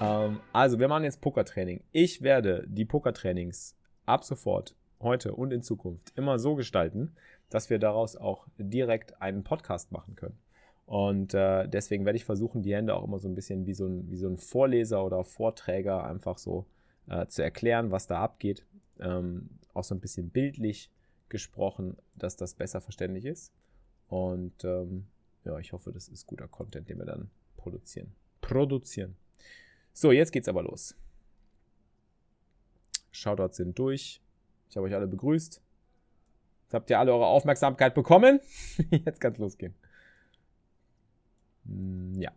Ähm, also, wir machen jetzt Pokertraining. Ich werde die Pokertrainings ab sofort, heute und in Zukunft immer so gestalten, dass wir daraus auch direkt einen Podcast machen können. Und äh, deswegen werde ich versuchen, die Hände auch immer so ein bisschen wie so ein, wie so ein Vorleser oder Vorträger einfach so äh, zu erklären, was da abgeht. Ähm, auch so ein bisschen bildlich gesprochen, dass das besser verständlich ist. Und ähm, ja, ich hoffe, das ist guter Content, den wir dann produzieren. Produzieren. So, jetzt geht's aber los. Shoutouts sind durch. Ich habe euch alle begrüßt. Jetzt habt ihr alle eure Aufmerksamkeit bekommen. Jetzt kann es losgehen. Hm, ja.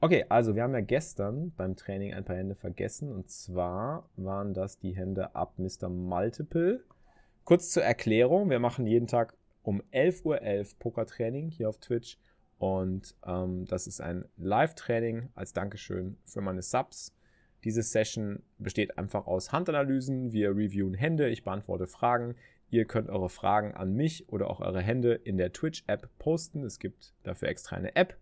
Okay, also wir haben ja gestern beim Training ein paar Hände vergessen. Und zwar waren das die Hände ab Mr. Multiple. Kurz zur Erklärung. Wir machen jeden Tag um 11.11 Uhr .11 Pokertraining hier auf Twitch. Und ähm, das ist ein Live-Training als Dankeschön für meine Subs. Diese Session besteht einfach aus Handanalysen. Wir reviewen Hände, ich beantworte Fragen. Ihr könnt eure Fragen an mich oder auch eure Hände in der Twitch-App posten. Es gibt dafür extra eine App.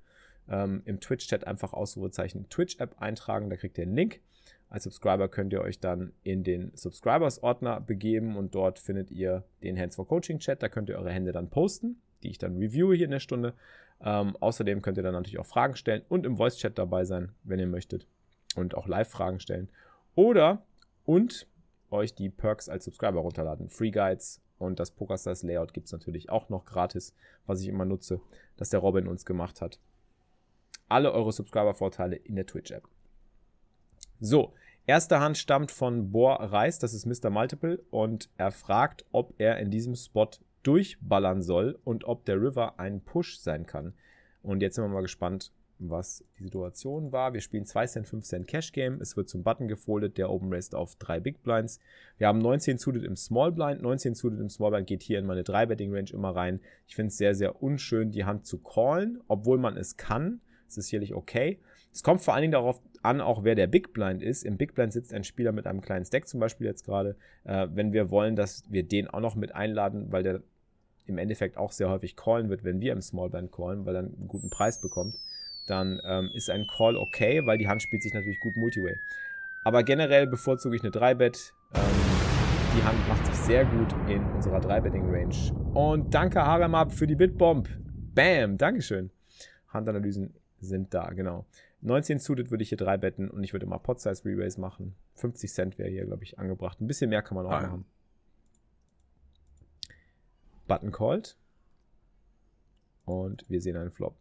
Ähm, Im Twitch-Chat einfach Ausrufezeichen Twitch-App eintragen, da kriegt ihr einen Link. Als Subscriber könnt ihr euch dann in den Subscribers-Ordner begeben und dort findet ihr den Hands for Coaching-Chat. Da könnt ihr eure Hände dann posten, die ich dann reviewe hier in der Stunde. Ähm, außerdem könnt ihr dann natürlich auch Fragen stellen und im Voice-Chat dabei sein, wenn ihr möchtet und auch Live-Fragen stellen. Oder und euch die Perks als Subscriber runterladen. Free Guides und das PokerStars Layout gibt es natürlich auch noch gratis, was ich immer nutze, das der Robin uns gemacht hat. Alle eure Subscriber-Vorteile in der Twitch-App. So, erste Hand stammt von Bohr Reis, das ist Mr. Multiple, und er fragt, ob er in diesem Spot durchballern soll und ob der River ein Push sein kann. Und jetzt sind wir mal gespannt, was die Situation war. Wir spielen 2 Cent, 5 Cent Cash Game. Es wird zum Button gefoldet, der Open Raised auf 3 Big Blinds. Wir haben 19 suited im Small Blind. 19 suited im Small Blind geht hier in meine 3 Betting Range immer rein. Ich finde es sehr, sehr unschön, die Hand zu callen, obwohl man es kann. Es ist sicherlich okay. Es kommt vor allen Dingen darauf an, auch wer der Big Blind ist. Im Big Blind sitzt ein Spieler mit einem kleinen Stack zum Beispiel jetzt gerade. Äh, wenn wir wollen, dass wir den auch noch mit einladen, weil der im Endeffekt auch sehr häufig callen wird, wenn wir im Small Blind callen, weil er einen guten Preis bekommt dann ähm, ist ein Call okay, weil die Hand spielt sich natürlich gut Multiway. Aber generell bevorzuge ich eine 3-Bet. Ähm, die Hand macht sich sehr gut in unserer 3-Betting-Range. Und danke Haramab für die Bitbomb. Bam, Dankeschön. Handanalysen sind da, genau. 19 suited würde ich hier 3 betten und ich würde immer Pot-Size Re-Raise machen. 50 Cent wäre hier, glaube ich, angebracht. Ein bisschen mehr kann man auch ah. machen. Button called. Und wir sehen einen Flop.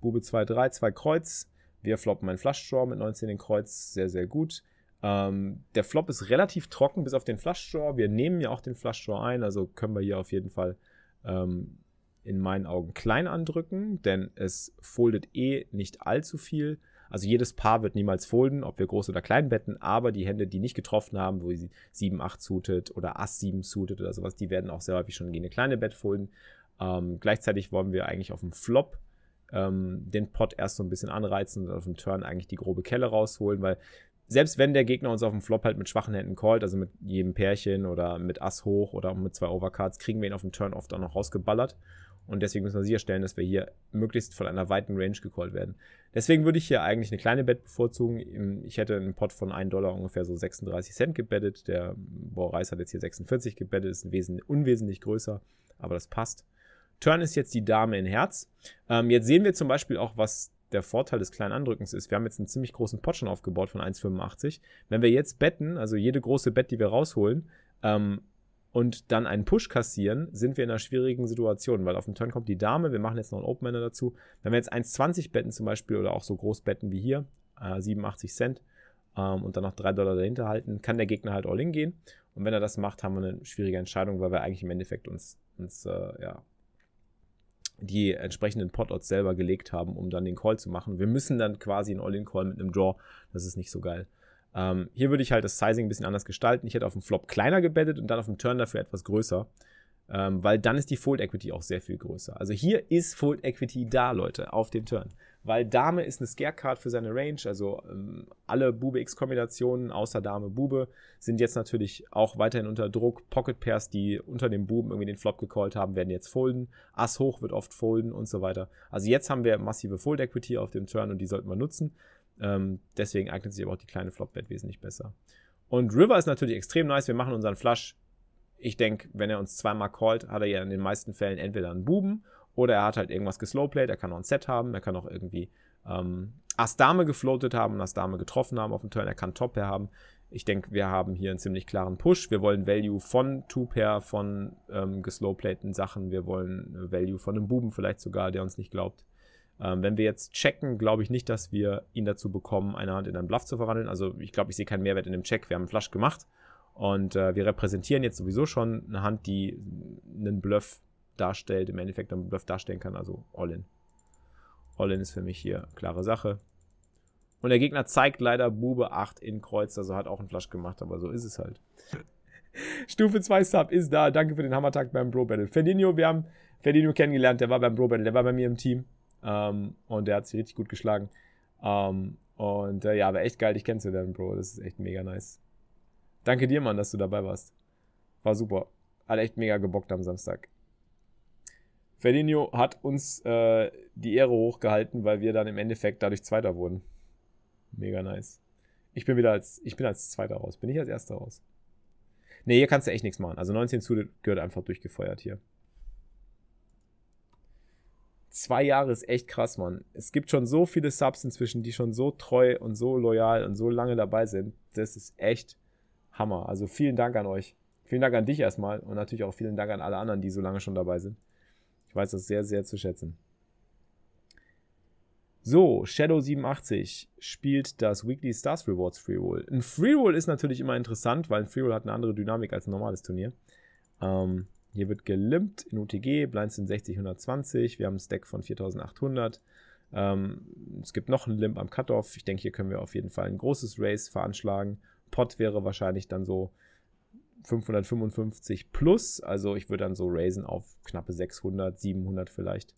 Bube 2, 3, 2 Kreuz. Wir floppen ein Flush-Draw mit 19 in Kreuz. Sehr, sehr gut. Ähm, der Flop ist relativ trocken bis auf den Flush-Draw. Wir nehmen ja auch den Flush-Draw ein, also können wir hier auf jeden Fall ähm, in meinen Augen klein andrücken, denn es foldet eh nicht allzu viel. Also jedes Paar wird niemals folden, ob wir groß oder klein betten, aber die Hände, die nicht getroffen haben, wo sie 7, 8 suited oder Ass 7 suited oder sowas, die werden auch sehr häufig schon gegen eine kleine Bett folden. Ähm, gleichzeitig wollen wir eigentlich auf dem Flop ähm, den Pot erst so ein bisschen anreizen und auf dem Turn eigentlich die grobe Kelle rausholen, weil selbst wenn der Gegner uns auf dem Flop halt mit schwachen Händen callt, also mit jedem Pärchen oder mit Ass hoch oder mit zwei Overcards, kriegen wir ihn auf dem Turn oft auch noch rausgeballert. Und deswegen müssen wir sicherstellen, dass wir hier möglichst von einer weiten Range gecallt werden. Deswegen würde ich hier eigentlich eine kleine Bet bevorzugen. Ich hätte einen Pot von 1 Dollar ungefähr so 36 Cent gebettet. Der Boris hat jetzt hier 46 gebettet, ist ein unwesentlich größer, aber das passt. Turn ist jetzt die Dame in Herz. Ähm, jetzt sehen wir zum Beispiel auch, was der Vorteil des kleinen Andrückens ist. Wir haben jetzt einen ziemlich großen Pot schon aufgebaut von 1,85. Wenn wir jetzt betten, also jede große Bet, die wir rausholen, ähm, und dann einen Push kassieren, sind wir in einer schwierigen Situation, weil auf dem Turn kommt die Dame, wir machen jetzt noch einen Open Ender dazu. Wenn wir jetzt 1,20 betten zum Beispiel oder auch so groß betten wie hier, äh, 87 Cent, ähm, und dann noch 3 Dollar dahinter halten, kann der Gegner halt all in gehen. Und wenn er das macht, haben wir eine schwierige Entscheidung, weil wir eigentlich im Endeffekt uns, uns äh, ja, die entsprechenden Pot-Odds selber gelegt haben, um dann den Call zu machen. Wir müssen dann quasi einen All-In-Call mit einem Draw. Das ist nicht so geil. Ähm, hier würde ich halt das Sizing ein bisschen anders gestalten. Ich hätte auf dem Flop kleiner gebettet und dann auf dem Turn dafür etwas größer. Ähm, weil dann ist die Fold Equity auch sehr viel größer. Also hier ist Fold Equity da, Leute, auf dem Turn. Weil Dame ist eine Scare Card für seine Range. Also ähm, alle Bube X-Kombinationen außer Dame Bube sind jetzt natürlich auch weiterhin unter Druck. Pocket Pairs, die unter dem Buben irgendwie den Flop gecallt haben, werden jetzt folden. Ass hoch wird oft folden und so weiter. Also jetzt haben wir massive Fold Equity auf dem Turn und die sollten wir nutzen. Ähm, deswegen eignet sich aber auch die kleine Flop-Bet wesentlich besser. Und River ist natürlich extrem nice. Wir machen unseren Flush. Ich denke, wenn er uns zweimal callt, hat er ja in den meisten Fällen entweder einen Buben oder er hat halt irgendwas geslowplayed. Er kann auch ein Set haben. Er kann auch irgendwie ähm, Ass-Dame gefloatet haben und Ass-Dame getroffen haben auf dem Turn. Er kann Top-Pair haben. Ich denke, wir haben hier einen ziemlich klaren Push. Wir wollen Value von Two-Pair, von ähm, geslowplayten Sachen. Wir wollen Value von einem Buben vielleicht sogar, der uns nicht glaubt. Ähm, wenn wir jetzt checken, glaube ich nicht, dass wir ihn dazu bekommen, eine Hand in einen Bluff zu verwandeln. Also ich glaube, ich sehe keinen Mehrwert in dem Check. Wir haben einen Flush gemacht und äh, wir repräsentieren jetzt sowieso schon eine Hand, die einen Bluff darstellt, im Endeffekt einen Bluff darstellen kann, also All-In. All-In ist für mich hier klare Sache. Und der Gegner zeigt leider Bube 8 in Kreuz, also hat auch einen Flush gemacht, aber so ist es halt. Stufe 2 Sub ist da. Danke für den Hammertag beim Bro Battle. Ferdinio, wir haben Ferdinio kennengelernt, der war beim Bro Battle, der war bei mir im Team. Ähm, und der hat sich richtig gut geschlagen. Ähm, und äh, ja, aber echt geil, dich kennenzulernen, Bro. Das ist echt mega nice. Danke dir, Mann, dass du dabei warst. War super. Hat echt mega gebockt am Samstag. Ferdinio hat uns äh, die Ehre hochgehalten, weil wir dann im Endeffekt dadurch Zweiter wurden. Mega nice. Ich bin wieder als, ich bin als Zweiter raus. Bin ich als Erster raus? Nee, hier kannst du echt nichts machen. Also 19 zu gehört einfach durchgefeuert hier zwei Jahre ist echt krass, Mann. Es gibt schon so viele Subs inzwischen, die schon so treu und so loyal und so lange dabei sind. Das ist echt Hammer. Also vielen Dank an euch. Vielen Dank an dich erstmal und natürlich auch vielen Dank an alle anderen, die so lange schon dabei sind. Ich weiß das sehr, sehr zu schätzen. So, Shadow87 spielt das Weekly Stars Rewards Free Roll. Ein Free Roll ist natürlich immer interessant, weil ein Free Roll hat eine andere Dynamik als ein normales Turnier. Ähm, hier wird gelimpt in UTG, Blinds sind 60, 120, wir haben einen Stack von 4800. Ähm, es gibt noch einen Limp am Cutoff. Ich denke, hier können wir auf jeden Fall ein großes Race veranschlagen. Pot wäre wahrscheinlich dann so 555 plus. Also ich würde dann so raisen auf knappe 600, 700 vielleicht.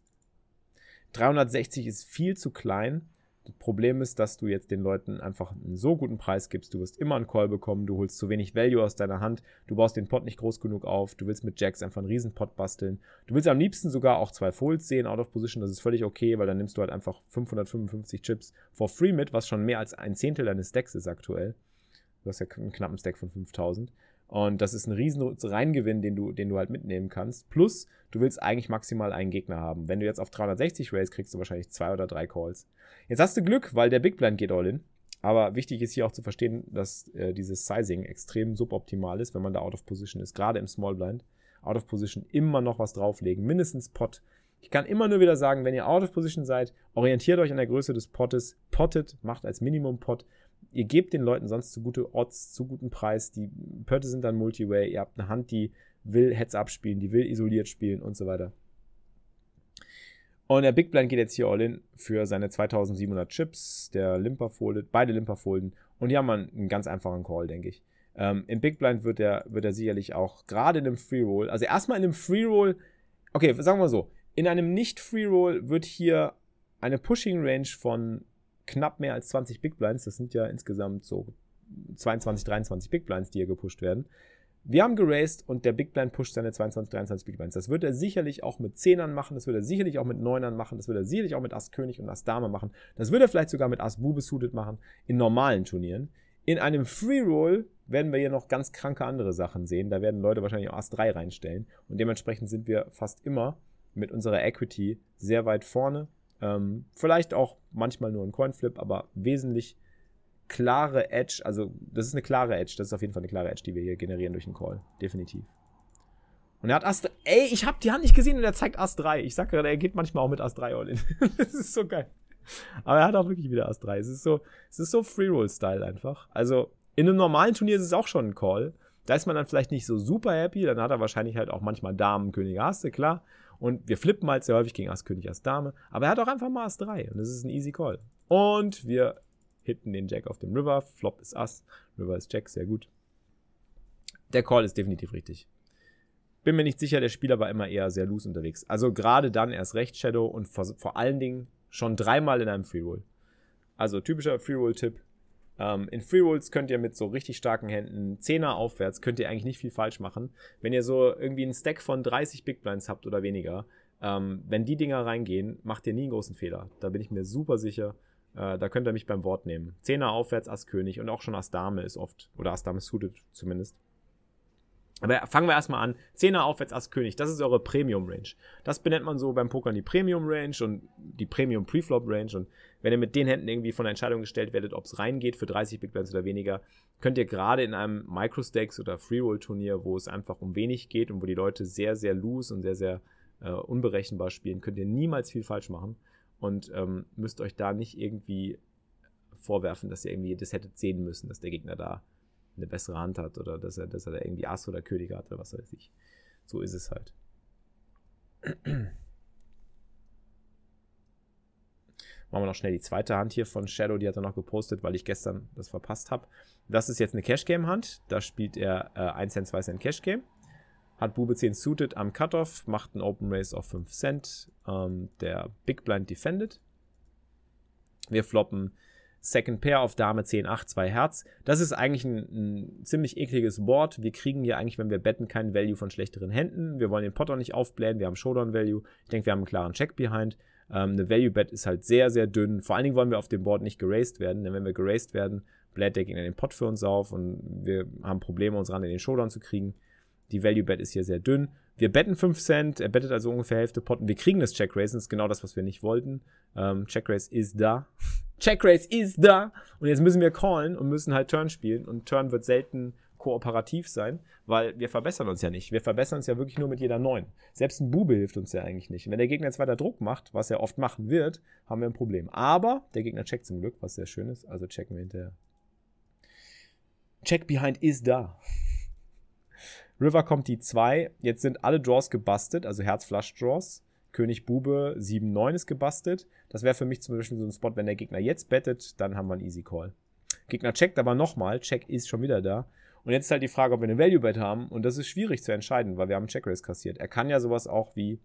360 ist viel zu klein. Das Problem ist, dass du jetzt den Leuten einfach einen so guten Preis gibst. Du wirst immer einen Call bekommen, du holst zu wenig Value aus deiner Hand, du baust den Pot nicht groß genug auf, du willst mit Jacks einfach einen riesen Pot basteln. Du willst am liebsten sogar auch zwei Folds sehen, out of position, das ist völlig okay, weil dann nimmst du halt einfach 555 Chips for free mit, was schon mehr als ein Zehntel deines Stacks ist aktuell. Du hast ja einen knappen Stack von 5000. Und das ist ein riesen Reingewinn, den du, den du halt mitnehmen kannst. Plus, du willst eigentlich maximal einen Gegner haben. Wenn du jetzt auf 360 Race kriegst du wahrscheinlich zwei oder drei Calls. Jetzt hast du Glück, weil der Big Blind geht all in. Aber wichtig ist hier auch zu verstehen, dass äh, dieses Sizing extrem suboptimal ist, wenn man da out of position ist. Gerade im Small Blind. Out of position immer noch was drauflegen. Mindestens Pot. Ich kann immer nur wieder sagen, wenn ihr out of position seid, orientiert euch an der Größe des Pottes. Pottet, macht als Minimum Pot ihr gebt den Leuten sonst zu gute Odds, zu guten Preis. Die Pötte sind dann Multiway. Ihr habt eine Hand, die will Heads abspielen, die will isoliert spielen und so weiter. Und der Big Blind geht jetzt hier all in für seine 2700 Chips. Der Limper foldet, beide Limper folden. Und hier haben wir einen ganz einfachen Call, denke ich. Ähm, Im Big Blind wird er, wird er sicherlich auch gerade in einem Free Roll, also erstmal in einem Free Roll, okay, sagen wir so, in einem nicht-Free Roll wird hier eine Pushing Range von knapp mehr als 20 Big Blinds. Das sind ja insgesamt so 22, 23 Big Blinds, die hier gepusht werden. Wir haben geraced und der Big Blind pusht seine 22, 23 Big Blinds. Das wird er sicherlich auch mit Zehnern machen, das wird er sicherlich auch mit Neunern machen, das wird er sicherlich auch mit Ass König und Ass Dame machen. Das wird er vielleicht sogar mit Ass Bube suited machen in normalen Turnieren. In einem Free Roll werden wir hier noch ganz kranke andere Sachen sehen. Da werden Leute wahrscheinlich auch Ass 3 reinstellen und dementsprechend sind wir fast immer mit unserer Equity sehr weit vorne ähm, vielleicht auch manchmal nur ein Coinflip, aber wesentlich klare Edge. Also, das ist eine klare Edge. Das ist auf jeden Fall eine klare Edge, die wir hier generieren durch den Call. Definitiv. Und er hat Ast. Ey, ich hab die Hand nicht gesehen und er zeigt Ast 3. Ich sag gerade, er geht manchmal auch mit Ast 3 all in. das ist so geil. Aber er hat auch wirklich wieder Ast 3. Es ist so, es ist so Free-Roll-Style einfach. Also, in einem normalen Turnier ist es auch schon ein Call. Da ist man dann vielleicht nicht so super happy. Dann hat er wahrscheinlich halt auch manchmal Damen, König, Asse, klar. Und wir flippen halt sehr häufig gegen Ass König, Ass Dame. Aber er hat auch einfach mal Ass 3 und das ist ein easy Call. Und wir hitten den Jack auf dem River, Flop ist Ass, River ist Jack, sehr gut. Der Call ist definitiv richtig. Bin mir nicht sicher, der Spieler war immer eher sehr loose unterwegs. Also gerade dann erst recht Shadow und vor, vor allen Dingen schon dreimal in einem Free Roll. Also typischer Free Roll-Tipp. Ähm, in Free Rolls könnt ihr mit so richtig starken Händen, 10er aufwärts, könnt ihr eigentlich nicht viel falsch machen. Wenn ihr so irgendwie einen Stack von 30 Big Blinds habt oder weniger, ähm, wenn die Dinger reingehen, macht ihr nie einen großen Fehler. Da bin ich mir super sicher. Äh, da könnt ihr mich beim Wort nehmen. Zehner aufwärts, Ass König und auch schon Ass Dame ist oft, oder Ass Dame suited zumindest. Aber fangen wir erstmal an. Zehner aufwärts Ass König, das ist eure Premium Range. Das benennt man so beim Pokern die Premium Range und die Premium Preflop Range. Und wenn ihr mit den Händen irgendwie von der Entscheidung gestellt werdet, ob es reingeht für 30 Big Blinds oder weniger, könnt ihr gerade in einem Microstakes oder Freeroll Turnier, wo es einfach um wenig geht und wo die Leute sehr, sehr loose und sehr, sehr äh, unberechenbar spielen, könnt ihr niemals viel falsch machen und ähm, müsst euch da nicht irgendwie vorwerfen, dass ihr irgendwie das hättet sehen müssen, dass der Gegner da eine bessere Hand hat oder dass er, dass er da irgendwie Ass oder König hat oder was weiß ich. So ist es halt. Machen wir noch schnell die zweite Hand hier von Shadow, die hat er noch gepostet, weil ich gestern das verpasst habe. Das ist jetzt eine Cash-Game-Hand. Da spielt er äh, 1 Cent, 2 Cent Cash-Game. Hat Bube 10 suited am Cutoff, macht einen Open Race auf 5 Cent. Ähm, der Big Blind defended. Wir floppen Second Pair auf Dame 10, 8, 2 Herz. Das ist eigentlich ein, ein, ziemlich ekliges Board. Wir kriegen hier eigentlich, wenn wir betten, keinen Value von schlechteren Händen. Wir wollen den Potter nicht aufblähen. Wir haben Showdown Value. Ich denke, wir haben einen klaren Check behind. Ähm, eine Value Bet ist halt sehr, sehr dünn. Vor allen Dingen wollen wir auf dem Board nicht geraced werden, denn wenn wir geraced werden, bläht der Gegner den Pot für uns auf und wir haben Probleme, uns ran in den Showdown zu kriegen. Die Value Bet ist hier sehr dünn. Wir betten 5 Cent, er bettet also ungefähr Hälfte Potten. Wir kriegen das Check Race, das ist genau das, was wir nicht wollten. Ähm, Race ist da. Check Race ist da. Und jetzt müssen wir callen und müssen halt Turn spielen. Und Turn wird selten kooperativ sein, weil wir verbessern uns ja nicht. Wir verbessern uns ja wirklich nur mit jeder 9. Selbst ein Bube hilft uns ja eigentlich nicht. Und wenn der Gegner jetzt weiter Druck macht, was er oft machen wird, haben wir ein Problem. Aber der Gegner checkt zum Glück, was sehr schön ist. Also checken wir hinterher. Check behind ist da. River kommt die 2. Jetzt sind alle Draws gebastelt, also Herz-Flush-Draws. König Bube 7-9 ist gebastelt. Das wäre für mich zum Beispiel so ein Spot, wenn der Gegner jetzt bettet, dann haben wir einen Easy Call. Gegner checkt aber nochmal, Check ist schon wieder da. Und jetzt ist halt die Frage, ob wir eine Value Bet haben. Und das ist schwierig zu entscheiden, weil wir haben Check Race kassiert. Er kann ja sowas auch wie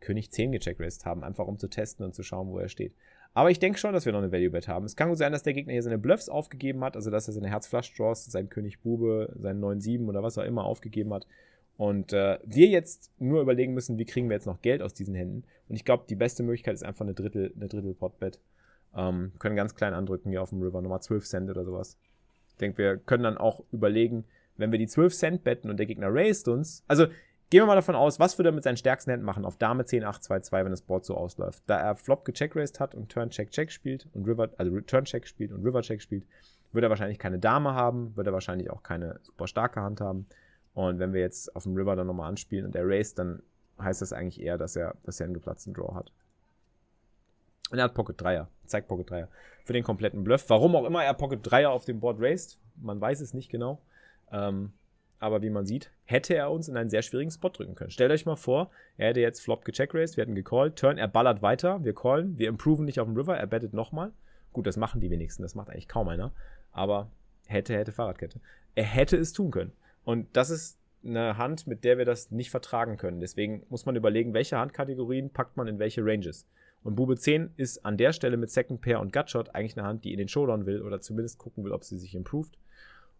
König 10 gecheckraced haben, einfach um zu testen und zu schauen, wo er steht. Aber ich denke schon, dass wir noch eine Value Bet haben. Es kann gut sein, dass der Gegner hier seine Bluffs aufgegeben hat, also dass er seine Herz-Flush-Draws, sein König Bube, seinen 9-7 oder was auch immer aufgegeben hat. Und äh, wir jetzt nur überlegen müssen, wie kriegen wir jetzt noch Geld aus diesen Händen. Und ich glaube, die beste Möglichkeit ist einfach eine Drittel, eine Drittel Pot-Bet. Ähm, können ganz klein andrücken hier auf dem River, nochmal 12 Cent oder sowas. Ich denke, wir können dann auch überlegen, wenn wir die 12 Cent betten und der Gegner raised uns, also Gehen wir mal davon aus, was würde er mit seinen stärksten Händen machen auf Dame 10, 8, 2, 2, wenn das Board so ausläuft. Da er Flop gecheckraced hat und Turn Check Check spielt und River, also Turn Check spielt und River Check spielt, würde er wahrscheinlich keine Dame haben, würde er wahrscheinlich auch keine super starke Hand haben. Und wenn wir jetzt auf dem River dann nochmal anspielen und er raced, dann heißt das eigentlich eher, dass er, dass er einen geplatzten Draw hat. Und er hat Pocket Dreier, zeigt Pocket Dreier für den kompletten Bluff. Warum auch immer er Pocket Dreier auf dem Board raced, man weiß es nicht genau. Ähm, aber wie man sieht, hätte er uns in einen sehr schwierigen Spot drücken können. Stellt euch mal vor, er hätte jetzt Flop gecheckraced, wir hätten gecallt, Turn, er ballert weiter, wir callen, wir improven nicht auf dem River, er bettet nochmal. Gut, das machen die wenigsten, das macht eigentlich kaum einer. Aber hätte, hätte Fahrradkette. Er hätte es tun können. Und das ist eine Hand, mit der wir das nicht vertragen können. Deswegen muss man überlegen, welche Handkategorien packt man in welche Ranges. Und Bube 10 ist an der Stelle mit Second Pair und Gutshot eigentlich eine Hand, die in den Showdown will oder zumindest gucken will, ob sie sich improved.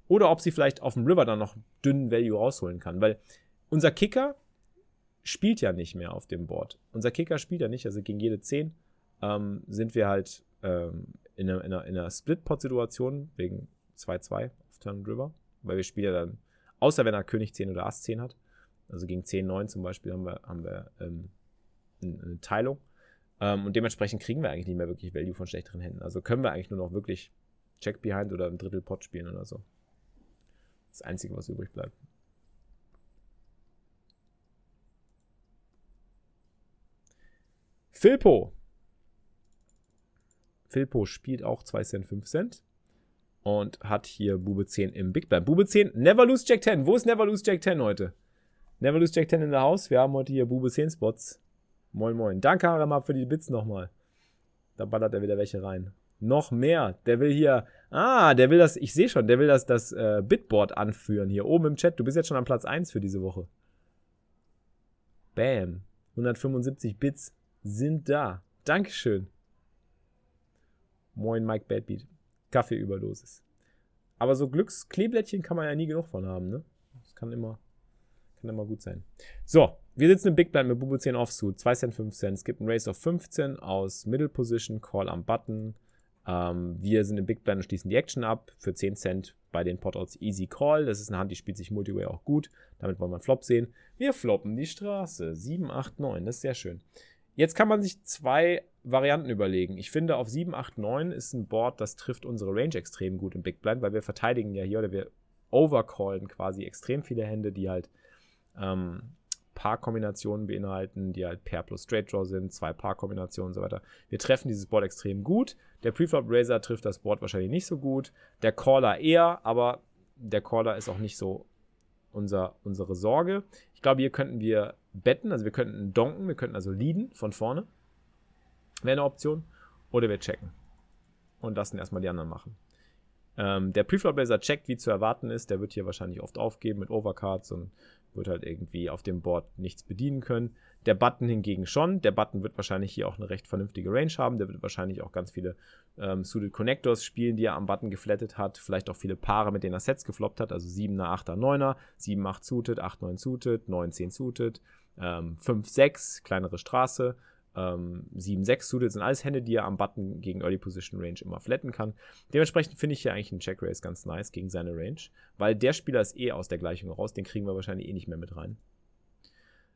Oder ob sie vielleicht auf dem River dann noch dünnen Value rausholen kann. Weil unser Kicker spielt ja nicht mehr auf dem Board. Unser Kicker spielt ja nicht, also gegen jede 10 ähm, sind wir halt ähm, in einer, in einer, in einer Split-Pot-Situation wegen 2-2 auf Turn River. Weil wir spielen ja dann, außer wenn er König 10 oder Ass 10 hat, also gegen 10-9 zum Beispiel haben wir, haben wir ähm, eine Teilung. Ähm, und dementsprechend kriegen wir eigentlich nicht mehr wirklich Value von schlechteren Händen. Also können wir eigentlich nur noch wirklich Check Behind oder ein Drittel Pot spielen oder so. Das Einzige, was übrig bleibt. Filpo. Filpo spielt auch 2 Cent, 5 Cent. Und hat hier Bube 10 im Big Blind. Bube 10, Never Lose Jack 10. Wo ist Never Lose Jack 10 heute? Never Lose Jack 10 in der Haus. Wir haben heute hier Bube 10 Spots. Moin, moin. Danke, Haramab, für die Bits nochmal. Da ballert er wieder welche rein. Noch mehr. Der will hier. Ah, der will das. Ich sehe schon, der will das, das äh, Bitboard anführen hier oben im Chat. Du bist jetzt schon am Platz 1 für diese Woche. Bam. 175 Bits sind da. Dankeschön. Moin, Mike Badbeat. Kaffeeüberdosis. Aber so Glückskleeblättchen kann man ja nie genug von haben, ne? Das kann immer, kann immer gut sein. So, wir sitzen im Big Blind mit Bubu 10 Offsuit, 2 Cent, 5 Cent. Es gibt einen Race of 15 aus Middle Position, Call am Button. Ähm, wir sind im Big Blind und schließen die Action ab für 10 Cent bei den Potouts Easy Call. Das ist eine Hand, die spielt sich Multiway auch gut. Damit wollen wir einen Flop sehen. Wir floppen die Straße. 7, 8, 9. Das ist sehr schön. Jetzt kann man sich zwei Varianten überlegen. Ich finde, auf 7, 8, 9 ist ein Board, das trifft unsere Range extrem gut im Big Blind, weil wir verteidigen ja hier oder wir overcallen quasi extrem viele Hände, die halt ähm, Paar-Kombinationen beinhalten, die halt Pair plus Straight Draw sind, zwei Paar-Kombinationen und so weiter. Wir treffen dieses Board extrem gut. Der Preflop Razor trifft das Board wahrscheinlich nicht so gut. Der Caller eher, aber der Caller ist auch nicht so unser, unsere Sorge. Ich glaube, hier könnten wir betten, also wir könnten donken, wir könnten also leaden von vorne. Wäre eine Option. Oder wir checken. Und lassen erstmal die anderen machen. Ähm, der Preflop Blazer checkt, wie zu erwarten ist. Der wird hier wahrscheinlich oft aufgeben mit Overcards und wird halt irgendwie auf dem Board nichts bedienen können. Der Button hingegen schon. Der Button wird wahrscheinlich hier auch eine recht vernünftige Range haben. Der wird wahrscheinlich auch ganz viele ähm, Suited Connectors spielen, die er am Button geflattet hat. Vielleicht auch viele Paare, mit denen er Sets gefloppt hat. Also 7er, 8er, 9er, 7, 8 suited, 8, 9 suited, 9, 10 suited, ähm, 5, 6, kleinere Straße. Ähm, 7, 6 suited sind alles Hände, die er am Button gegen Early Position Range immer flatten kann. Dementsprechend finde ich hier eigentlich einen Check Race ganz nice gegen seine Range, weil der Spieler ist eh aus der Gleichung raus, den kriegen wir wahrscheinlich eh nicht mehr mit rein.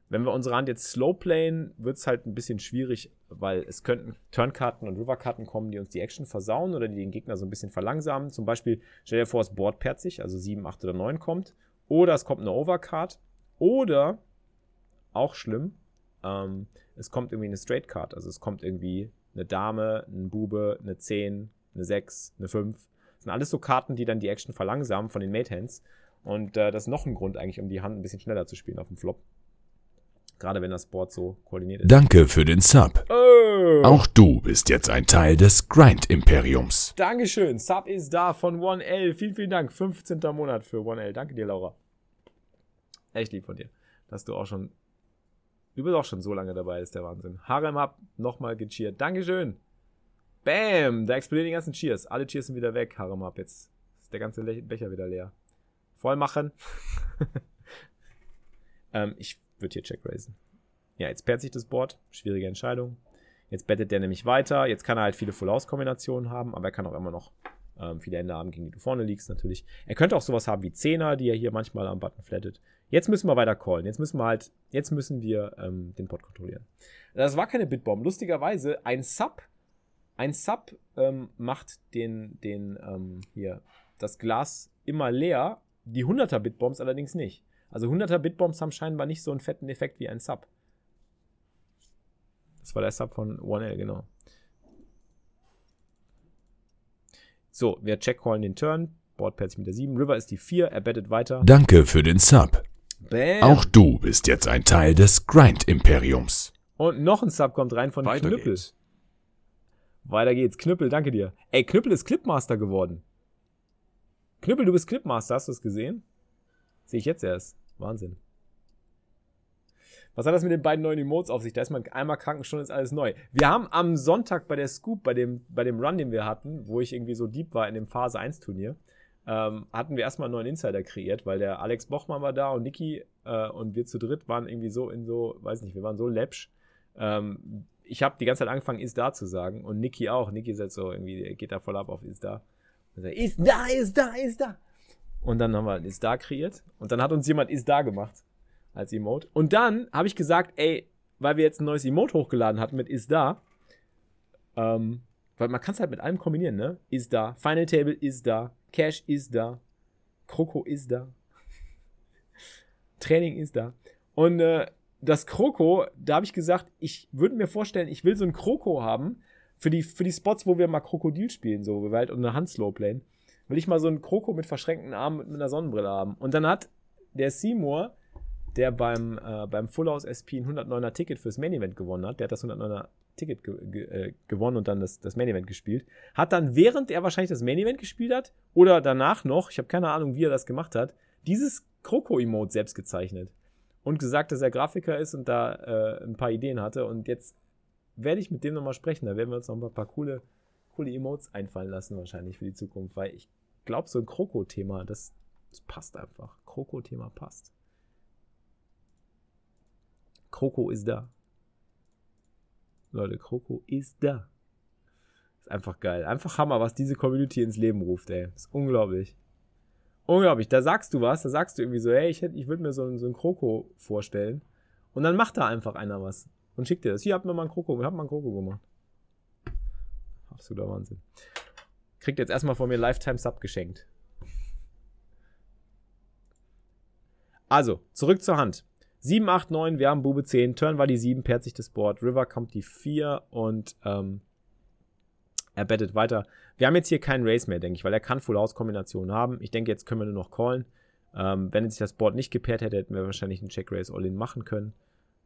Wenn wir unsere Hand jetzt slow playen, wird es halt ein bisschen schwierig, weil es könnten Turnkarten und Riverkarten kommen, die uns die Action versauen oder die den Gegner so ein bisschen verlangsamen. Zum Beispiel, stell dir vor, das Board sich, also 7, 8 oder 9 kommt. Oder es kommt eine Overcard. Oder, auch schlimm, ähm, es kommt irgendwie eine Straight Card. Also es kommt irgendwie eine Dame, ein Bube, eine 10, eine 6, eine 5. Das sind alles so Karten, die dann die Action verlangsamen von den Mate Hands. Und äh, das ist noch ein Grund eigentlich, um die Hand ein bisschen schneller zu spielen auf dem Flop. Gerade wenn das Board so koordiniert ist. Danke für den Sub. Oh. Auch du bist jetzt ein Teil des Grind-Imperiums. Dankeschön. Sub ist da von 1L. Vielen, vielen Dank. 15. Monat für 1L. Danke dir, Laura. Echt lieb von dir, dass du auch schon, du bist auch schon so lange dabei, ist der Wahnsinn. Harem Hub nochmal gecheert. Dankeschön. Bam, da explodieren die ganzen Cheers. Alle Cheers sind wieder weg, Harem Hub. Jetzt ist der ganze Becher wieder leer. Voll machen. ähm, ich wird hier Check raisen. Ja, jetzt pairt sich das Board. Schwierige Entscheidung. Jetzt bettet der nämlich weiter. Jetzt kann er halt viele Full-House-Kombinationen haben, aber er kann auch immer noch ähm, viele Hände haben, gegen die du vorne liegst natürlich. Er könnte auch sowas haben wie Zehner, die er hier manchmal am Button flattet. Jetzt müssen wir weiter callen. Jetzt müssen wir halt, jetzt müssen wir ähm, den Pot kontrollieren. Das war keine Bitbomb. Lustigerweise, ein Sub, ein Sub ähm, macht den, den, ähm, hier, das Glas immer leer. Die 100er Bitbombs allerdings nicht. Also 100er Bitbombs haben scheinbar nicht so einen fetten Effekt wie ein Sub. Das war der Sub von 1L, genau. So, wir checkcallen den Turn. Board pairt sich mit der 7. River ist die 4. Er bettet weiter. Danke für den Sub. Bam. Auch du bist jetzt ein Teil des Grind-Imperiums. Und noch ein Sub kommt rein von Weiter Knüppel. geht's. Weiter geht's. Knüppel, danke dir. Ey, Knüppel ist Clipmaster geworden. Knüppel, du bist Clipmaster, hast du es gesehen? Sehe ich jetzt erst. Wahnsinn. Was hat das mit den beiden neuen Emotes auf sich? Da ist man einmal krank und schon ist alles neu. Wir haben am Sonntag bei der Scoop, bei dem, bei dem Run, den wir hatten, wo ich irgendwie so deep war in dem Phase 1 Turnier, ähm, hatten wir erstmal einen neuen Insider kreiert, weil der Alex Bochmann war da und Niki äh, und wir zu dritt waren irgendwie so in so, weiß nicht, wir waren so läppsch. Ähm, ich habe die ganze Zeit angefangen, ist da zu sagen und Niki auch. Niki ist halt so irgendwie, geht da voll ab auf ist da. Ist da, ist da, ist da. Und dann haben wir ist da kreiert und dann hat uns jemand ist da gemacht als Emote. Und dann habe ich gesagt, ey, weil wir jetzt ein neues Emote hochgeladen hatten mit ist da, ähm, weil man kann es halt mit allem kombinieren, ne? Ist da, Final Table ist da, Cash ist da, Kroko ist da, Training ist da. Und äh, das Kroko, da habe ich gesagt, ich würde mir vorstellen, ich will so ein Kroko haben für die, für die Spots, wo wir mal Krokodil spielen, so, wo wir halt eine Hand slow playen. Will ich mal so ein Kroko mit verschränkten Armen mit einer Sonnenbrille haben. Und dann hat der Seymour, der beim, äh, beim Full House SP ein 109er Ticket fürs Main Event gewonnen hat, der hat das 109er Ticket ge ge äh, gewonnen und dann das, das Main Event gespielt. Hat dann, während er wahrscheinlich das Main Event gespielt hat, oder danach noch, ich habe keine Ahnung, wie er das gemacht hat, dieses Kroko-Emote selbst gezeichnet. Und gesagt, dass er Grafiker ist und da äh, ein paar Ideen hatte. Und jetzt werde ich mit dem nochmal sprechen. Da werden wir uns noch ein paar coole, coole Emotes einfallen lassen, wahrscheinlich für die Zukunft. Weil ich glaube, so ein Kroko-Thema, das, das passt einfach. Kroko-Thema passt. Kroko ist da. Leute, Kroko ist da. Ist einfach geil. Einfach Hammer, was diese Community ins Leben ruft, ey. Ist unglaublich. Unglaublich. Da sagst du was, da sagst du irgendwie so, hey, ich, ich würde mir so, einen, so einen Kroko vorstellen. Und dann macht da einfach einer was. Und schickt dir das. Hier habt ihr mal einen Kroko. Wir haben mal einen Kroko gemacht. Absoluter Wahnsinn. Kriegt jetzt erstmal von mir Lifetime Sub geschenkt. Also, zurück zur Hand. 7, 8, 9, wir haben Bube 10, Turn war die 7, pairt sich das Board, River kommt die 4 und ähm, er bettet weiter. Wir haben jetzt hier keinen Race mehr, denke ich, weil er kann Full-House-Kombinationen haben. Ich denke, jetzt können wir nur noch callen. Ähm, wenn sich das Board nicht gepaart hätte, hätten wir wahrscheinlich einen Check-Race All-In machen können.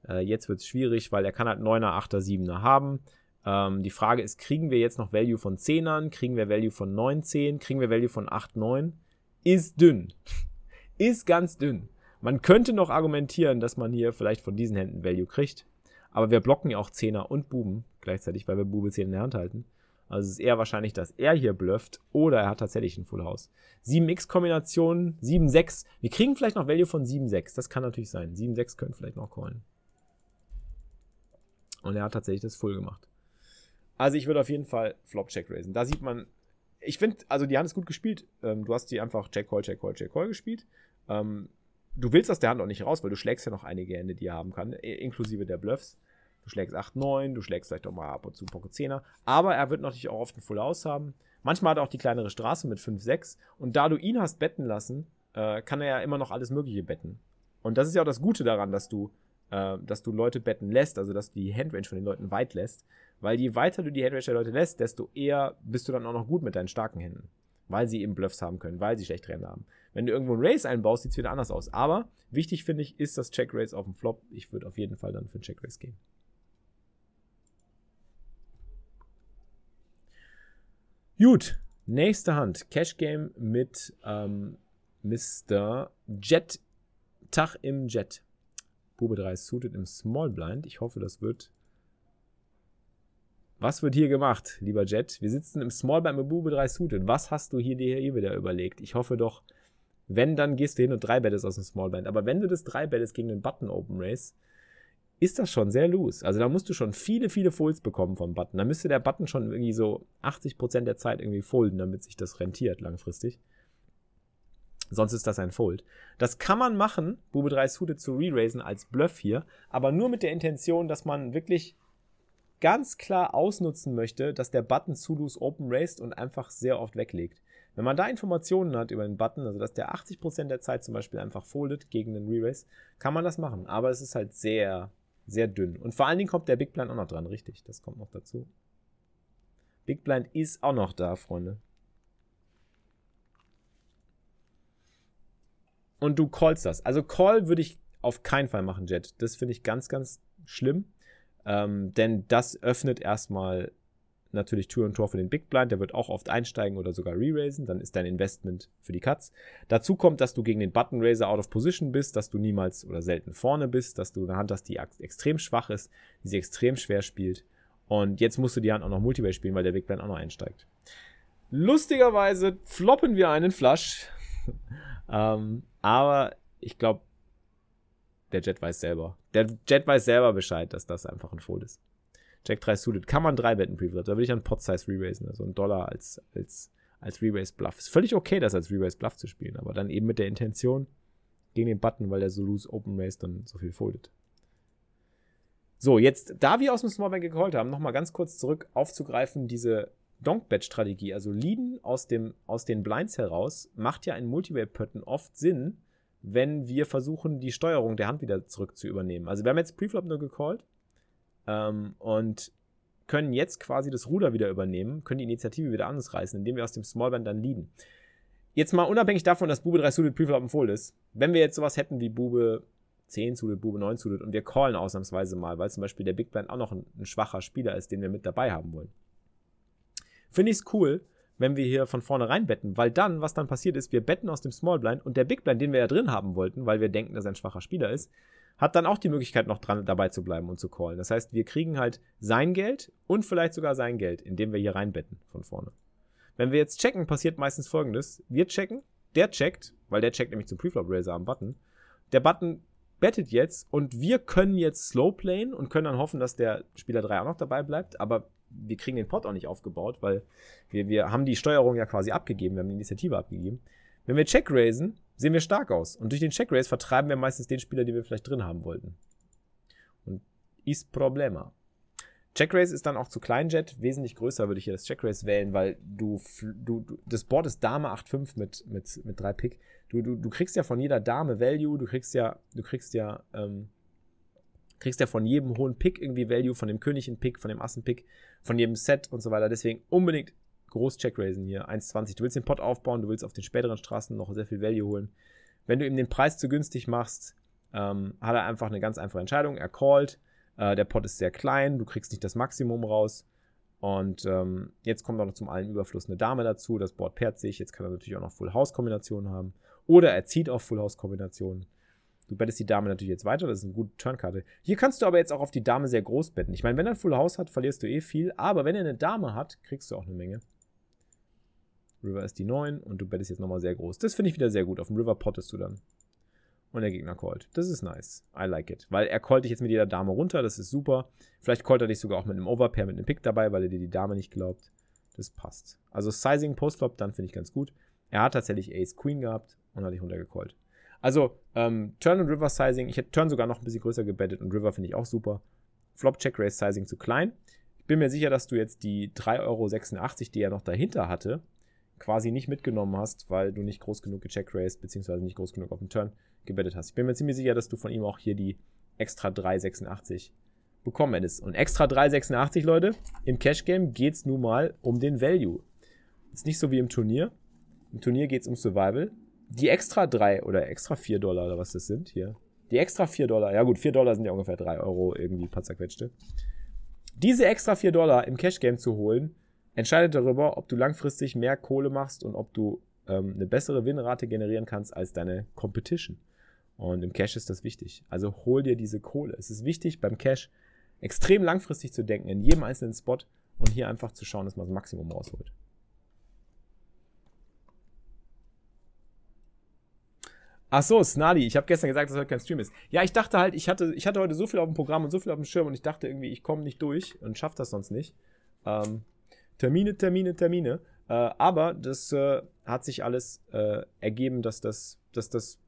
Äh, jetzt wird es schwierig, weil er kann halt 9er, 8er, 7er haben. Ähm, die Frage ist, kriegen wir jetzt noch Value von 10ern? Kriegen wir Value von 9, 10? Kriegen wir Value von 8, 9? Ist dünn. ist ganz dünn. Man könnte noch argumentieren, dass man hier vielleicht von diesen Händen Value kriegt. Aber wir blocken ja auch Zehner und Buben gleichzeitig, weil wir Bube 10 in der Hand halten. Also es ist eher wahrscheinlich, dass er hier blufft oder er hat tatsächlich ein Full House. 7x-Kombinationen, 7-6. Wir kriegen vielleicht noch Value von 7-6. Das kann natürlich sein. 7-6 können vielleicht noch callen. Und er hat tatsächlich das Full gemacht. Also ich würde auf jeden Fall Flop-Check raisen. Da sieht man, ich finde, also die Hand ist gut gespielt. Ähm, du hast die einfach Check-Call, Check-Call, Check-Call gespielt. Ähm, du willst aus der Hand auch nicht raus, weil du schlägst ja noch einige Hände, die er haben kann, inklusive der Bluffs. Du schlägst 8, 9, du schlägst vielleicht auch mal ab und zu Pocket 10er. Aber er wird natürlich auch oft ein Full House haben. Manchmal hat er auch die kleinere Straße mit 5, 6. Und da du ihn hast betten lassen, äh, kann er ja immer noch alles Mögliche betten. Und das ist ja auch das Gute daran, dass du, äh, dass du Leute betten lässt, also dass du die Handrange von den Leuten weit lässt. Weil je weiter du die Handrange der Leute lässt, desto eher bist du dann auch noch gut mit deinen starken Händen weil sie eben Bluffs haben können, weil sie schlechte Hände haben. Wenn du irgendwo ein Race einbaust, sieht es wieder anders aus. Aber wichtig finde ich, ist das Check Race auf dem Flop. Ich würde auf jeden Fall dann für ein Check Race gehen. Gut, nächste Hand. Cash Game mit ähm, Mr. Jet. Tag im Jet. Bube 3 suited im Small Blind. Ich hoffe, das wird was wird hier gemacht, lieber Jet? Wir sitzen im Small bei Mabube 3 Suited. Was hast du hier dir hier wieder überlegt? Ich hoffe doch, wenn, dann gehst du hin und drei bettest aus dem Small Blind. Aber wenn du das drei bettest gegen den Button Open Race, ist das schon sehr loose. Also da musst du schon viele, viele Folds bekommen vom Button. Da müsste der Button schon irgendwie so 80% der Zeit irgendwie folden, damit sich das rentiert langfristig. Sonst ist das ein Fold. Das kann man machen, Bube 3 Suited zu re-raisen als Bluff hier, aber nur mit der Intention, dass man wirklich ganz klar ausnutzen möchte, dass der Button Zulus open raced und einfach sehr oft weglegt. Wenn man da Informationen hat über den Button, also dass der 80% der Zeit zum Beispiel einfach foldet gegen den Re-Race, kann man das machen. Aber es ist halt sehr, sehr dünn. Und vor allen Dingen kommt der Big Blind auch noch dran, richtig. Das kommt noch dazu. Big Blind ist auch noch da, Freunde. Und du callst das. Also Call würde ich auf keinen Fall machen, Jet. Das finde ich ganz, ganz schlimm. Ähm, denn das öffnet erstmal natürlich Tür und Tor für den Big Blind. Der wird auch oft einsteigen oder sogar re-raisen. Dann ist dein Investment für die Cuts. Dazu kommt, dass du gegen den Button Raiser out of position bist, dass du niemals oder selten vorne bist, dass du eine Hand hast, die extrem schwach ist, die sie extrem schwer spielt. Und jetzt musst du die Hand auch noch Multiway spielen, weil der Big Blind auch noch einsteigt. Lustigerweise floppen wir einen Flush. ähm, aber ich glaube, der Jet weiß selber. Der Jet weiß selber Bescheid, dass das einfach ein Fold ist. Jack 3 suited. Kann man drei Betten Preflop. Da würde ich einen Pot Size re-raisen. Also einen Dollar als, als, als Re-Raise Bluff. Ist völlig okay, das als Re-Raise Bluff zu spielen. Aber dann eben mit der Intention gegen den Button, weil der so loose Open Race dann so viel foldet. So, jetzt, da wir aus dem Small Bank geholt haben, nochmal ganz kurz zurück aufzugreifen, diese Donk-Bet-Strategie, also Leaden aus, dem, aus den Blinds heraus, macht ja in Multiway-Pötten oft Sinn, wenn wir versuchen, die Steuerung der Hand wieder zurück zu übernehmen. Also wir haben jetzt Preflop nur gecallt ähm, und können jetzt quasi das Ruder wieder übernehmen, können die Initiative wieder reißen, indem wir aus dem Smallband dann leaden. Jetzt mal unabhängig davon, dass Bube 3 Suited Preflop Fold ist, wenn wir jetzt sowas hätten wie Bube 10 suited, Bube 9 suited und wir callen ausnahmsweise mal, weil zum Beispiel der Big Blind auch noch ein, ein schwacher Spieler ist, den wir mit dabei haben wollen. Finde ich es cool, wenn wir hier von vorne rein betten, weil dann, was dann passiert ist, wir betten aus dem Small Blind und der Big Blind, den wir ja drin haben wollten, weil wir denken, dass er ein schwacher Spieler ist, hat dann auch die Möglichkeit, noch dran dabei zu bleiben und zu callen. Das heißt, wir kriegen halt sein Geld und vielleicht sogar sein Geld, indem wir hier reinbetten von vorne. Wenn wir jetzt checken, passiert meistens folgendes. Wir checken, der checkt, weil der checkt nämlich zum Preflop Raiser am Button. Der Button bettet jetzt und wir können jetzt slow playen und können dann hoffen, dass der Spieler 3 auch noch dabei bleibt, aber wir kriegen den Pot auch nicht aufgebaut, weil wir, wir haben die Steuerung ja quasi abgegeben, wir haben die Initiative abgegeben. Wenn wir Check raisen, sehen wir stark aus. Und durch den Check Raise vertreiben wir meistens den Spieler, den wir vielleicht drin haben wollten. Und ist Problema. Check Raise ist dann auch zu Kleinjet. Wesentlich größer würde ich hier das Check Raise wählen, weil du, du, du das Board ist Dame 8-5 mit, mit, mit 3 Pick. Du, du, du kriegst ja von jeder Dame Value, du kriegst ja, du kriegst ja, ähm, kriegst ja von jedem hohen Pick irgendwie Value, von dem König ein Pick, von dem Assen Pick, von jedem Set und so weiter. Deswegen unbedingt groß Checkraisen hier. 1,20. Du willst den Pot aufbauen, du willst auf den späteren Straßen noch sehr viel Value holen. Wenn du ihm den Preis zu günstig machst, ähm, hat er einfach eine ganz einfache Entscheidung. Er callt. Äh, der Pot ist sehr klein, du kriegst nicht das Maximum raus. Und ähm, jetzt kommt auch noch zum allen Überfluss eine Dame dazu. Das Board pairt sich. Jetzt kann er natürlich auch noch Full-House-Kombinationen haben. Oder er zieht auf Full-House-Kombinationen. Du bettest die Dame natürlich jetzt weiter, das ist eine gute Turnkarte. Hier kannst du aber jetzt auch auf die Dame sehr groß betten. Ich meine, wenn er ein Full House hat, verlierst du eh viel, aber wenn er eine Dame hat, kriegst du auch eine Menge. River ist die 9 und du bettest jetzt nochmal sehr groß. Das finde ich wieder sehr gut. Auf dem River pottest du dann. Und der Gegner callt. Das ist nice. I like it. Weil er callt dich jetzt mit jeder Dame runter. Das ist super. Vielleicht callt er dich sogar auch mit einem Overpair, mit einem Pick dabei, weil er dir die Dame nicht glaubt. Das passt. Also Sizing Postflop, dann finde ich ganz gut. Er hat tatsächlich Ace Queen gehabt und hat dich runtergecallt. Also ähm, Turn und River Sizing. Ich hätte Turn sogar noch ein bisschen größer gebettet und River finde ich auch super. Flop Check Raise Sizing zu klein. Ich bin mir sicher, dass du jetzt die 3,86 Euro, die er noch dahinter hatte, quasi nicht mitgenommen hast, weil du nicht groß genug gecheckt raced, beziehungsweise nicht groß genug auf den Turn gebettet hast. Ich bin mir ziemlich sicher, dass du von ihm auch hier die extra 3,86 bekommen hättest. Und extra 3,86, Leute, im Cash Game geht es nun mal um den Value. Ist nicht so wie im Turnier. Im Turnier geht es um Survival. Die extra 3 oder extra 4 Dollar oder was das sind hier. Die extra 4 Dollar, ja gut, 4 Dollar sind ja ungefähr 3 Euro irgendwie paar zerquetschte. Diese extra 4 Dollar im Cash Game zu holen, entscheidet darüber, ob du langfristig mehr Kohle machst und ob du ähm, eine bessere Winrate generieren kannst als deine Competition. Und im Cash ist das wichtig. Also hol dir diese Kohle. Es ist wichtig beim Cash extrem langfristig zu denken, in jedem einzelnen Spot und hier einfach zu schauen, dass man das Maximum rausholt. Ach so, Snarly, ich habe gestern gesagt, dass heute kein Stream ist. Ja, ich dachte halt, ich hatte, ich hatte heute so viel auf dem Programm und so viel auf dem Schirm und ich dachte irgendwie, ich komme nicht durch und schaffe das sonst nicht. Ähm, Termine, Termine, Termine. Äh, aber das äh, hat sich alles äh, ergeben, dass das, dass das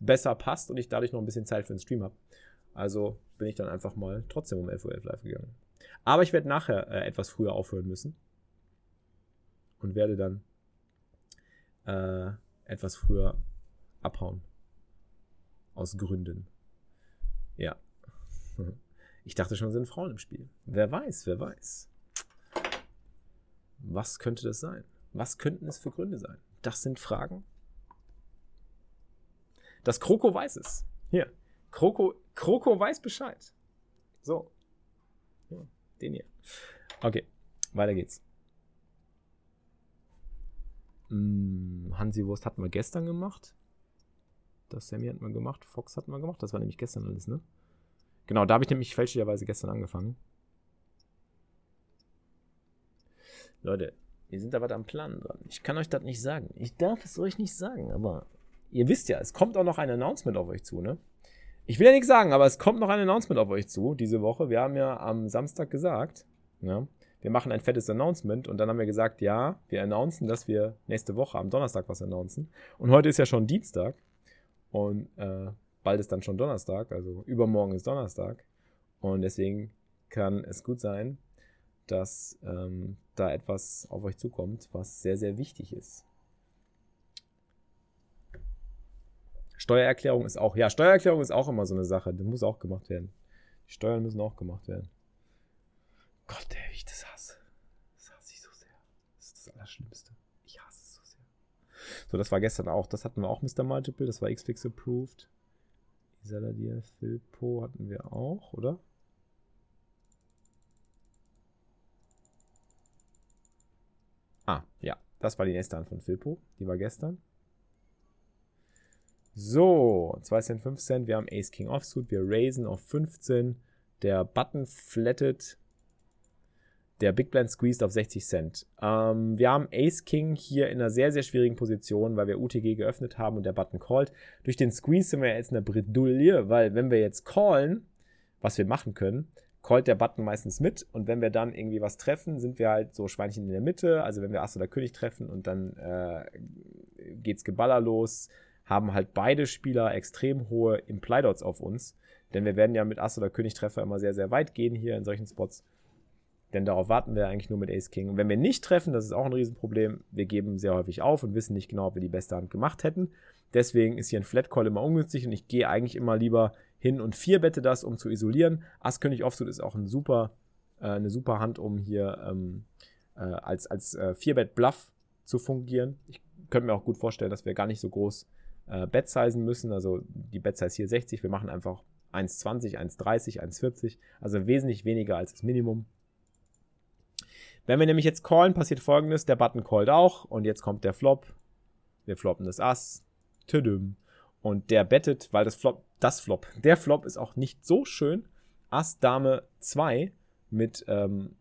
besser passt und ich dadurch noch ein bisschen Zeit für den Stream habe. Also bin ich dann einfach mal trotzdem um 11.11 Uhr live gegangen. Aber ich werde nachher äh, etwas früher aufhören müssen. Und werde dann äh, etwas früher abhauen. Aus Gründen. Ja. Ich dachte schon, sind Frauen im Spiel. Wer weiß, wer weiß. Was könnte das sein? Was könnten es für Gründe sein? Das sind Fragen. Das Kroko weiß es. Hier. Kroko, Kroko weiß Bescheid. So. Ja, den hier. Okay, weiter geht's. Hm, Hansi Wurst hatten wir gestern gemacht. Das Sammy hatten wir gemacht. Fox hatten wir gemacht. Das war nämlich gestern alles, ne? Genau, da habe ich nämlich fälschlicherweise gestern angefangen. Leute, wir sind da was am Plan dran. Ich kann euch das nicht sagen. Ich darf es euch nicht sagen, aber ihr wisst ja, es kommt auch noch ein Announcement auf euch zu, ne? Ich will ja nichts sagen, aber es kommt noch ein Announcement auf euch zu diese Woche. Wir haben ja am Samstag gesagt, ja, wir machen ein fettes Announcement und dann haben wir gesagt, ja, wir announcen, dass wir nächste Woche am Donnerstag was announcen. Und heute ist ja schon Dienstag und äh, bald ist dann schon Donnerstag, also übermorgen ist Donnerstag. Und deswegen kann es gut sein, dass ähm, da etwas auf euch zukommt, was sehr, sehr wichtig ist. Steuererklärung ist auch, ja, Steuererklärung ist auch immer so eine Sache, die muss auch gemacht werden. Die Steuern müssen auch gemacht werden. Gott, ey, ich das hasse. Das hasse ich so sehr. Das ist das Allerschlimmste. Ich hasse es so sehr. So, das war gestern auch, das hatten wir auch Mr. Multiple, das war Xfix approved. Saladier, Filpo hatten wir auch, oder? Ah, ja. Das war die nächste Hand von Filpo. Die war gestern. So, 2 Cent, 5 Cent. Wir haben Ace King Offsuit. Wir raisen auf 15. Der Button flattet. Der Big Blind squeezed auf 60 Cent. Ähm, wir haben Ace King hier in einer sehr, sehr schwierigen Position, weil wir UTG geöffnet haben und der Button called. Durch den Squeeze sind wir jetzt in der Bredouille, weil wenn wir jetzt callen, was wir machen können, callt der Button meistens mit und wenn wir dann irgendwie was treffen, sind wir halt so Schweinchen in der Mitte. Also wenn wir Ass oder König treffen und dann äh, geht's Geballer los, haben halt beide Spieler extrem hohe Imply-Dots auf uns. Denn wir werden ja mit Ass oder König Treffer immer sehr, sehr weit gehen hier in solchen Spots. Denn darauf warten wir eigentlich nur mit Ace King. Und wenn wir nicht treffen, das ist auch ein Riesenproblem, wir geben sehr häufig auf und wissen nicht genau, ob wir die beste Hand gemacht hätten. Deswegen ist hier ein Flat Call immer ungünstig und ich gehe eigentlich immer lieber hin und vier bette das, um zu isolieren. Ass König Offsuit ist auch ein super, äh, eine super Hand, um hier ähm, äh, als, als äh, Vierbett Bluff zu fungieren. Ich könnte mir auch gut vorstellen, dass wir gar nicht so groß äh, Bet-Sizen müssen. Also die Bet-Size hier 60, wir machen einfach 1,20, 1,30, 1,40, also wesentlich weniger als das Minimum. Wenn wir nämlich jetzt callen, passiert folgendes, der Button callt auch und jetzt kommt der Flop. Wir floppen das Ass. Tüdüm. Und der bettet, weil das Flop, das Flop, der Flop ist auch nicht so schön. Ass, Dame 2 mit, ähm,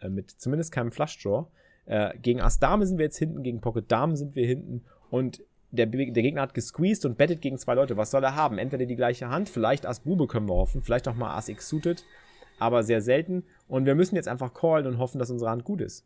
äh, mit zumindest keinem Flush Draw. Äh, gegen Ass, Dame sind wir jetzt hinten, gegen Pocket Dame sind wir hinten und der, der Gegner hat gesqueezed und bettet gegen zwei Leute. Was soll er haben? Entweder die gleiche Hand, vielleicht Ass Bube können wir hoffen, vielleicht auch mal Ass X suited, aber sehr selten. Und wir müssen jetzt einfach callen und hoffen, dass unsere Hand gut ist.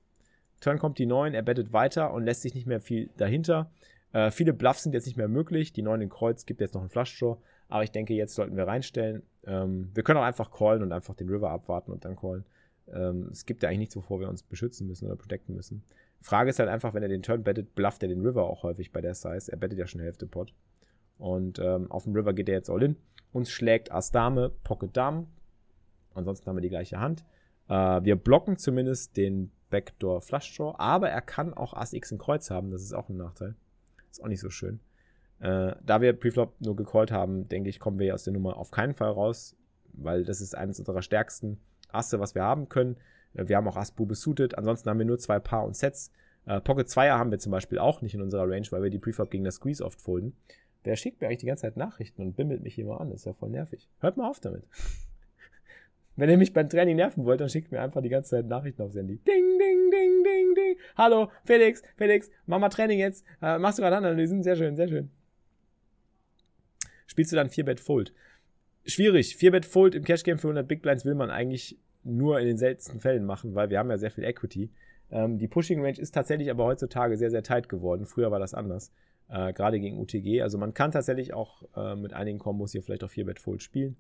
Turn kommt die 9, er bettet weiter und lässt sich nicht mehr viel dahinter. Äh, viele Bluffs sind jetzt nicht mehr möglich. Die 9 in Kreuz gibt jetzt noch einen Flush Draw. Aber ich denke, jetzt sollten wir reinstellen. Ähm, wir können auch einfach callen und einfach den River abwarten und dann callen. Ähm, es gibt ja eigentlich nichts, wovor wir uns beschützen müssen oder protecten müssen. Frage ist halt einfach, wenn er den Turn bettet, blufft er den River auch häufig bei der Size. Er bettet ja schon Hälfte Pot. Und ähm, auf dem River geht er jetzt all in. Uns schlägt Ass Dame, Pocket Dame. Ansonsten haben wir die gleiche Hand. Äh, wir blocken zumindest den Backdoor Flush Draw, aber er kann auch Ass X in Kreuz haben. Das ist auch ein Nachteil. Ist auch nicht so schön. Äh, da wir Preflop nur gecallt haben, denke ich, kommen wir aus der Nummer auf keinen Fall raus, weil das ist eines unserer stärksten Asse, was wir haben können. Äh, wir haben auch Ass-Bube suited. Ansonsten haben wir nur zwei Paar und Sets. Äh, Pocket 2er haben wir zum Beispiel auch nicht in unserer Range, weil wir die Preflop gegen das Squeeze oft folden. Wer schickt mir eigentlich die ganze Zeit Nachrichten und bimmelt mich immer an? Das ist ja voll nervig. Hört mal auf damit. Wenn ihr mich beim Training nerven wollt, dann schickt mir einfach die ganze Zeit Nachrichten aufs Handy. Ding, ding, ding. Hallo, Felix, Felix, mach mal Training jetzt. Äh, machst du gerade Analysen? Sehr schön, sehr schön. Spielst du dann 4-Bet Fold? Schwierig. 4-Bet Fold im Cash Game für 100 Big Blinds will man eigentlich nur in den seltensten Fällen machen, weil wir haben ja sehr viel Equity. Ähm, die Pushing Range ist tatsächlich aber heutzutage sehr, sehr tight geworden. Früher war das anders. Äh, gerade gegen UTG. Also man kann tatsächlich auch äh, mit einigen Kombos hier vielleicht auch 4-Bet Fold spielen.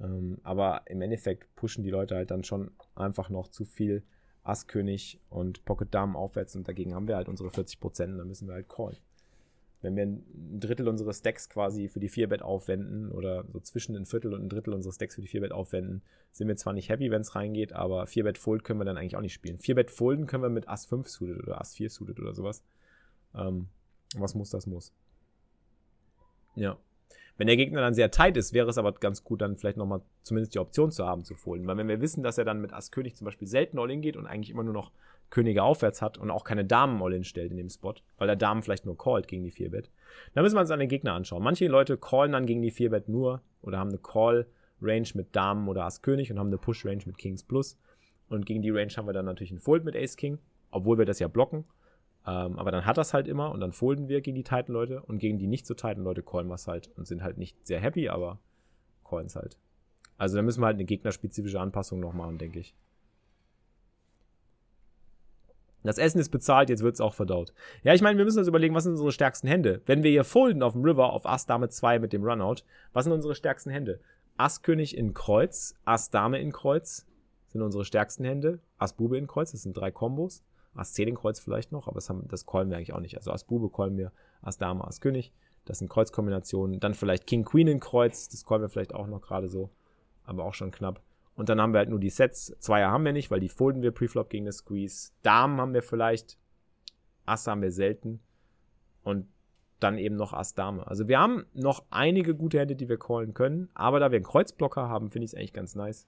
Ähm, aber im Endeffekt pushen die Leute halt dann schon einfach noch zu viel Ass-König und Pocket Damen aufwärts und dagegen haben wir halt unsere 40 Prozent, dann müssen wir halt callen. Wenn wir ein Drittel unseres Stacks quasi für die 4-Bet aufwenden oder so zwischen ein Viertel und ein Drittel unseres Stacks für die 4-Bet aufwenden, sind wir zwar nicht happy, wenn es reingeht, aber 4-Bet Fold können wir dann eigentlich auch nicht spielen. 4-Bet Folden können wir mit Ass 5 suited oder Ass 4 suited oder sowas. Ähm, was muss, das muss. Ja. Wenn der Gegner dann sehr tight ist, wäre es aber ganz gut, dann vielleicht nochmal zumindest die Option zu haben, zu folden. Weil wenn wir wissen, dass er dann mit Ass König zum Beispiel selten All-In geht und eigentlich immer nur noch Könige aufwärts hat und auch keine Damen All-In stellt in dem Spot, weil der Damen vielleicht nur callt gegen die 4-Bet, dann müssen wir uns an den Gegner anschauen. Manche Leute callen dann gegen die 4-Bet nur oder haben eine Call-Range mit Damen oder Ass König und haben eine Push-Range mit Kings Plus. Und gegen die Range haben wir dann natürlich einen Fold mit Ace King, obwohl wir das ja blocken. Ähm, aber dann hat das halt immer und dann folden wir gegen die Titan-Leute und gegen die nicht so Titan-Leute callen wir es halt und sind halt nicht sehr happy, aber callen es halt. Also da müssen wir halt eine gegnerspezifische Anpassung noch machen, denke ich. Das Essen ist bezahlt, jetzt wird es auch verdaut. Ja, ich meine, wir müssen uns überlegen, was sind unsere stärksten Hände? Wenn wir hier folden auf dem River auf Ass Dame 2 mit dem Runout, was sind unsere stärksten Hände? Ass König in Kreuz, Ass Dame in Kreuz sind unsere stärksten Hände, Ass Bube in Kreuz, das sind drei Kombos. Ass 10 in Kreuz vielleicht noch, aber das, haben, das callen wir eigentlich auch nicht. Also Ass Bube callen wir, Ass Dame, Ass König. Das sind Kreuzkombinationen. Dann vielleicht King Queen in Kreuz, das callen wir vielleicht auch noch gerade so, aber auch schon knapp. Und dann haben wir halt nur die Sets. Zweier haben wir nicht, weil die folden wir Preflop gegen das Squeeze. Damen haben wir vielleicht. Asse haben wir selten. Und dann eben noch Ass Dame. Also wir haben noch einige gute Hände, die wir callen können, aber da wir einen Kreuzblocker haben, finde ich es eigentlich ganz nice.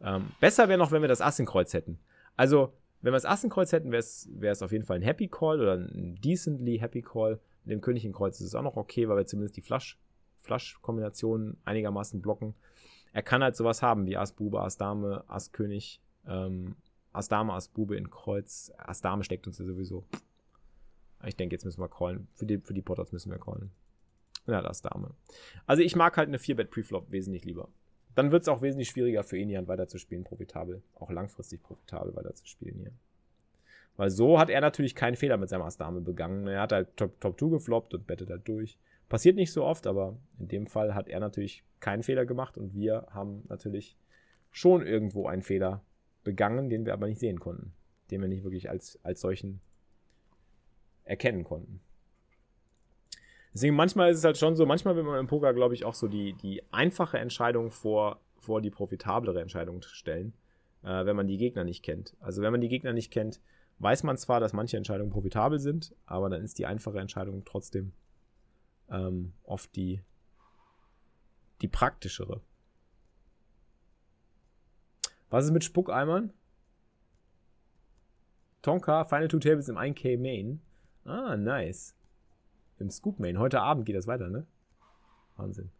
Ähm, besser wäre noch, wenn wir das Ass in Kreuz hätten. Also, wenn wir das Ass in Kreuz hätten, wäre es auf jeden Fall ein Happy Call oder ein decently Happy Call. Mit dem König in Kreuz ist es auch noch okay, weil wir zumindest die Flush, Flush-Kombinationen einigermaßen blocken. Er kann halt sowas haben wie Ass Bube, Ass Dame, Ass König, ähm, Ass Dame, Ass Bube in Kreuz. Ass Dame steckt uns ja sowieso. Ich denke, jetzt müssen wir callen. Für die, für die Potters müssen wir callen. Ja, das Dame. Also ich mag halt eine 4-Bet Preflop wesentlich lieber. Dann wird es auch wesentlich schwieriger für Inian weiterzuspielen, profitabel. Auch langfristig profitabel weiterzuspielen hier. Weil so hat er natürlich keinen Fehler mit seinem Ass-Dame begangen. Er hat halt Top, Top 2 gefloppt und bettet halt durch. Passiert nicht so oft, aber in dem Fall hat er natürlich keinen Fehler gemacht und wir haben natürlich schon irgendwo einen Fehler begangen, den wir aber nicht sehen konnten. Den wir nicht wirklich als, als solchen erkennen konnten. Deswegen manchmal ist es halt schon so, manchmal will man im Poker, glaube ich, auch so die, die einfache Entscheidung vor, vor die profitablere Entscheidung stellen, äh, wenn man die Gegner nicht kennt. Also wenn man die Gegner nicht kennt, weiß man zwar, dass manche Entscheidungen profitabel sind, aber dann ist die einfache Entscheidung trotzdem ähm, oft die, die praktischere. Was ist mit Spuckeimern? Tonka, Final Two Tables im 1K Main. Ah, nice. Im Scoop Main. Heute Abend geht das weiter, ne? Wahnsinn.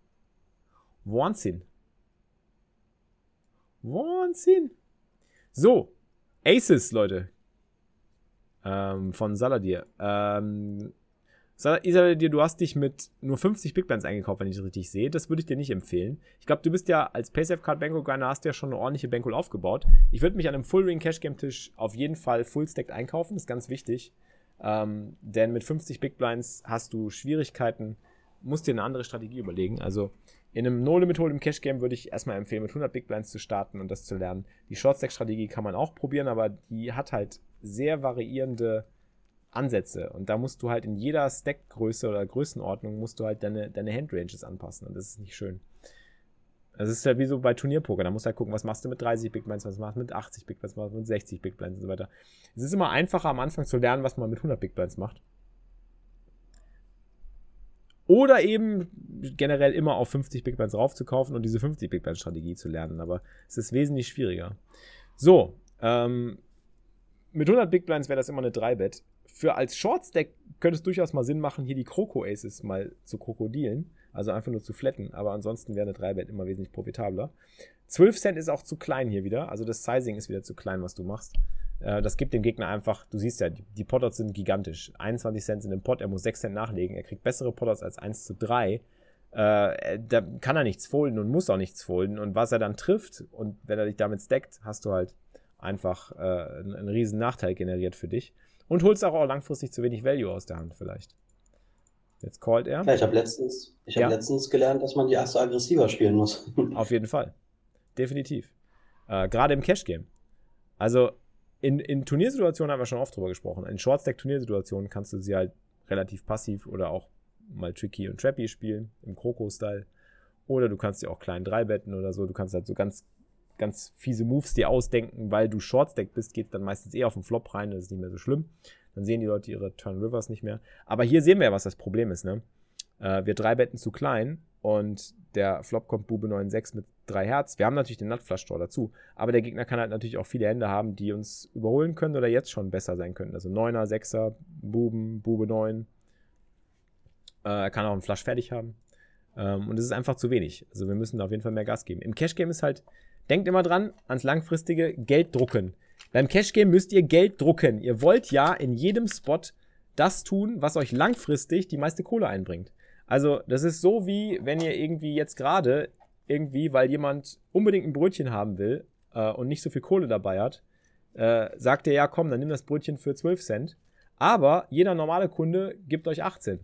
Wahnsinn. Wahnsinn. So. Aces, Leute. Ähm, von Saladir. Ähm, Saladir, du hast dich mit nur 50 Big Bands eingekauft, wenn ich das richtig sehe. Das würde ich dir nicht empfehlen. Ich glaube, du bist ja als Paysafe Card Bankroll Grinder hast ja schon eine ordentliche Bankroll aufgebaut. Ich würde mich an einem Full Ring Cash Game Tisch auf jeden Fall Full Stacked einkaufen. Das ist ganz wichtig. Ähm, denn mit 50 Big Blinds hast du Schwierigkeiten, musst dir eine andere Strategie überlegen. Also in einem No-Limit-Hold im Cash-Game würde ich erstmal empfehlen, mit 100 Big Blinds zu starten und das zu lernen. Die Short-Stack-Strategie kann man auch probieren, aber die hat halt sehr variierende Ansätze. Und da musst du halt in jeder Stack-Größe oder Größenordnung musst du halt deine, deine Handranges anpassen. Und das ist nicht schön. Das ist ja wie so bei Turnierpoker. Da musst du halt gucken, was machst du mit 30 Big Blinds, was machst du mit 80 Big Blinds, was machst du mit 60 Big Blinds und so weiter. Es ist immer einfacher am Anfang zu lernen, was man mit 100 Big Blinds macht. Oder eben generell immer auf 50 Big Blinds raufzukaufen und diese 50 Big Blinds Strategie zu lernen. Aber es ist wesentlich schwieriger. So, ähm, mit 100 Big Blinds wäre das immer eine 3-Bet. Für als Short Stack könnte es durchaus mal Sinn machen, hier die Kroko Aces mal zu krokodilen. Also einfach nur zu flatten. Aber ansonsten wäre eine 3-Bet immer wesentlich profitabler. 12 Cent ist auch zu klein hier wieder. Also das Sizing ist wieder zu klein, was du machst. Äh, das gibt dem Gegner einfach, du siehst ja, die, die Potters sind gigantisch. 21 Cent in dem Pot, er muss 6 Cent nachlegen. Er kriegt bessere Potters als 1 zu 3. Äh, da kann er nichts folden und muss auch nichts folden. Und was er dann trifft, und wenn er dich damit stackt, hast du halt einfach äh, einen, einen riesen Nachteil generiert für dich. Und holst auch langfristig zu wenig Value aus der Hand vielleicht. Jetzt callt er. Ja, ich habe letztens, ich hab ja. letztens gelernt, dass man die erste aggressiver spielen muss. Auf jeden Fall. Definitiv. Äh, Gerade im Cash-Game. Also in, in Turniersituationen haben wir schon oft drüber gesprochen. In Short-Stack-Turniersituationen kannst du sie halt relativ passiv oder auch mal tricky und trappy spielen, im Kroko-Style. Oder du kannst sie auch klein drei betten oder so. Du kannst halt so ganz, ganz fiese Moves dir ausdenken, weil du Short-Stack bist, geht dann meistens eher auf den Flop rein, das ist nicht mehr so schlimm. Dann sehen die Leute ihre Turn Rivers nicht mehr. Aber hier sehen wir ja, was das Problem ist, ne? Äh, wir drei Betten zu klein und der Flop kommt Bube 9-6 mit 3 Herz. Wir haben natürlich den Nutflush Draw dazu, aber der Gegner kann halt natürlich auch viele Hände haben, die uns überholen können oder jetzt schon besser sein können. Also 9er, 6er, Buben, Bube 9. Äh, er kann auch einen Flush fertig haben. Ähm, und es ist einfach zu wenig. Also wir müssen da auf jeden Fall mehr Gas geben. Im Cash Game ist halt, denkt immer dran, ans langfristige Geld drucken. Beim Cash Game müsst ihr Geld drucken. Ihr wollt ja in jedem Spot das tun, was euch langfristig die meiste Kohle einbringt. Also, das ist so wie, wenn ihr irgendwie jetzt gerade irgendwie, weil jemand unbedingt ein Brötchen haben will äh, und nicht so viel Kohle dabei hat, äh, sagt ihr, ja, komm, dann nimm das Brötchen für 12 Cent. Aber jeder normale Kunde gibt euch 18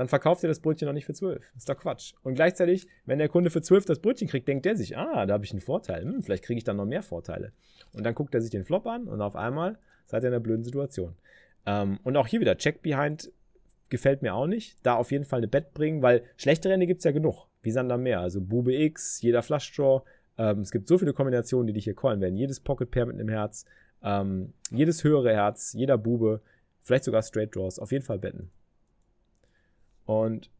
dann verkauft ihr das Brötchen noch nicht für 12. Das ist doch Quatsch. Und gleichzeitig, wenn der Kunde für 12 das Brötchen kriegt, denkt der sich, ah, da habe ich einen Vorteil. Hm, vielleicht kriege ich dann noch mehr Vorteile. Und dann guckt er sich den Flop an und auf einmal seid ihr in einer blöden Situation. Ähm, und auch hier wieder, Check Behind gefällt mir auch nicht. Da auf jeden Fall eine Bet bringen, weil schlechte Rennen gibt es ja genug. Wie sind da mehr? Also Bube X, jeder Flush Draw. Ähm, es gibt so viele Kombinationen, die dich hier callen werden. Jedes Pocket Pair mit einem Herz, ähm, jedes höhere Herz, jeder Bube, vielleicht sogar Straight Draws. Auf jeden Fall betten. Und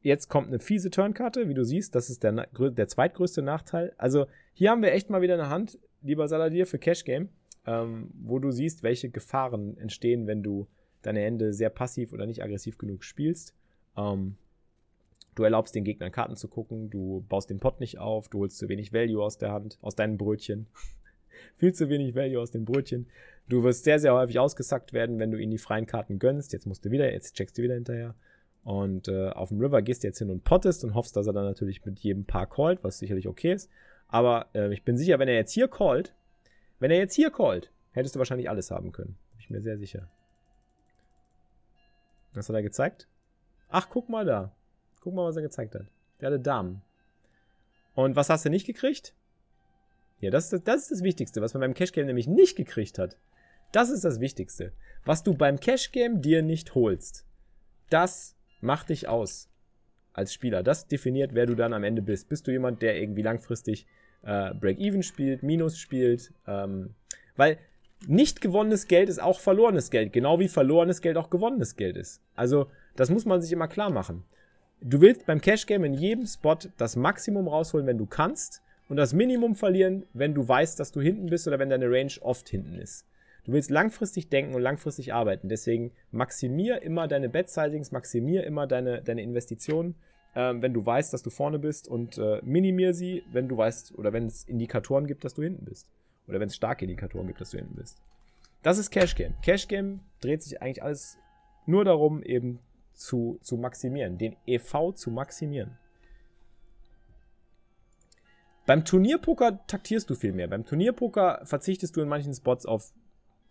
jetzt kommt eine fiese Turnkarte, wie du siehst. Das ist der, der zweitgrößte Nachteil. Also hier haben wir echt mal wieder eine Hand, lieber Saladier, für Cash Game, ähm, wo du siehst, welche Gefahren entstehen, wenn du deine Hände sehr passiv oder nicht aggressiv genug spielst. Ähm, du erlaubst den Gegnern Karten zu gucken, du baust den Pot nicht auf, du holst zu wenig Value aus der Hand, aus deinen Brötchen. Viel zu wenig Value aus den Brötchen. Du wirst sehr, sehr häufig ausgesackt werden, wenn du ihnen die freien Karten gönnst. Jetzt musst du wieder, jetzt checkst du wieder hinterher. Und äh, auf dem River gehst du jetzt hin und pottest und hoffst, dass er dann natürlich mit jedem Paar callt, was sicherlich okay ist. Aber äh, ich bin sicher, wenn er jetzt hier callt, wenn er jetzt hier callt, hättest du wahrscheinlich alles haben können. Bin ich mir sehr sicher. Was hat er gezeigt? Ach, guck mal da. Guck mal, was er gezeigt hat. Der hatte Damen. Und was hast du nicht gekriegt? Ja, das ist das, das, ist das Wichtigste, was man beim Cash Game nämlich nicht gekriegt hat. Das ist das Wichtigste. Was du beim Cash Game dir nicht holst, das macht dich aus als Spieler. Das definiert, wer du dann am Ende bist. Bist du jemand, der irgendwie langfristig äh, Break-Even spielt, Minus spielt? Ähm, weil nicht gewonnenes Geld ist auch verlorenes Geld, genau wie verlorenes Geld auch gewonnenes Geld ist. Also, das muss man sich immer klar machen. Du willst beim Cash Game in jedem Spot das Maximum rausholen, wenn du kannst, und das Minimum verlieren, wenn du weißt, dass du hinten bist oder wenn deine Range oft hinten ist. Du willst langfristig denken und langfristig arbeiten. Deswegen maximier immer deine Bet-Sizings, maximier immer deine, deine Investitionen, äh, wenn du weißt, dass du vorne bist und äh, minimier sie, wenn du weißt oder wenn es Indikatoren gibt, dass du hinten bist. Oder wenn es starke Indikatoren gibt, dass du hinten bist. Das ist Cash Game. Cash Game dreht sich eigentlich alles nur darum, eben zu, zu maximieren, den EV zu maximieren. Beim Turnierpoker taktierst du viel mehr. Beim Turnierpoker verzichtest du in manchen Spots auf,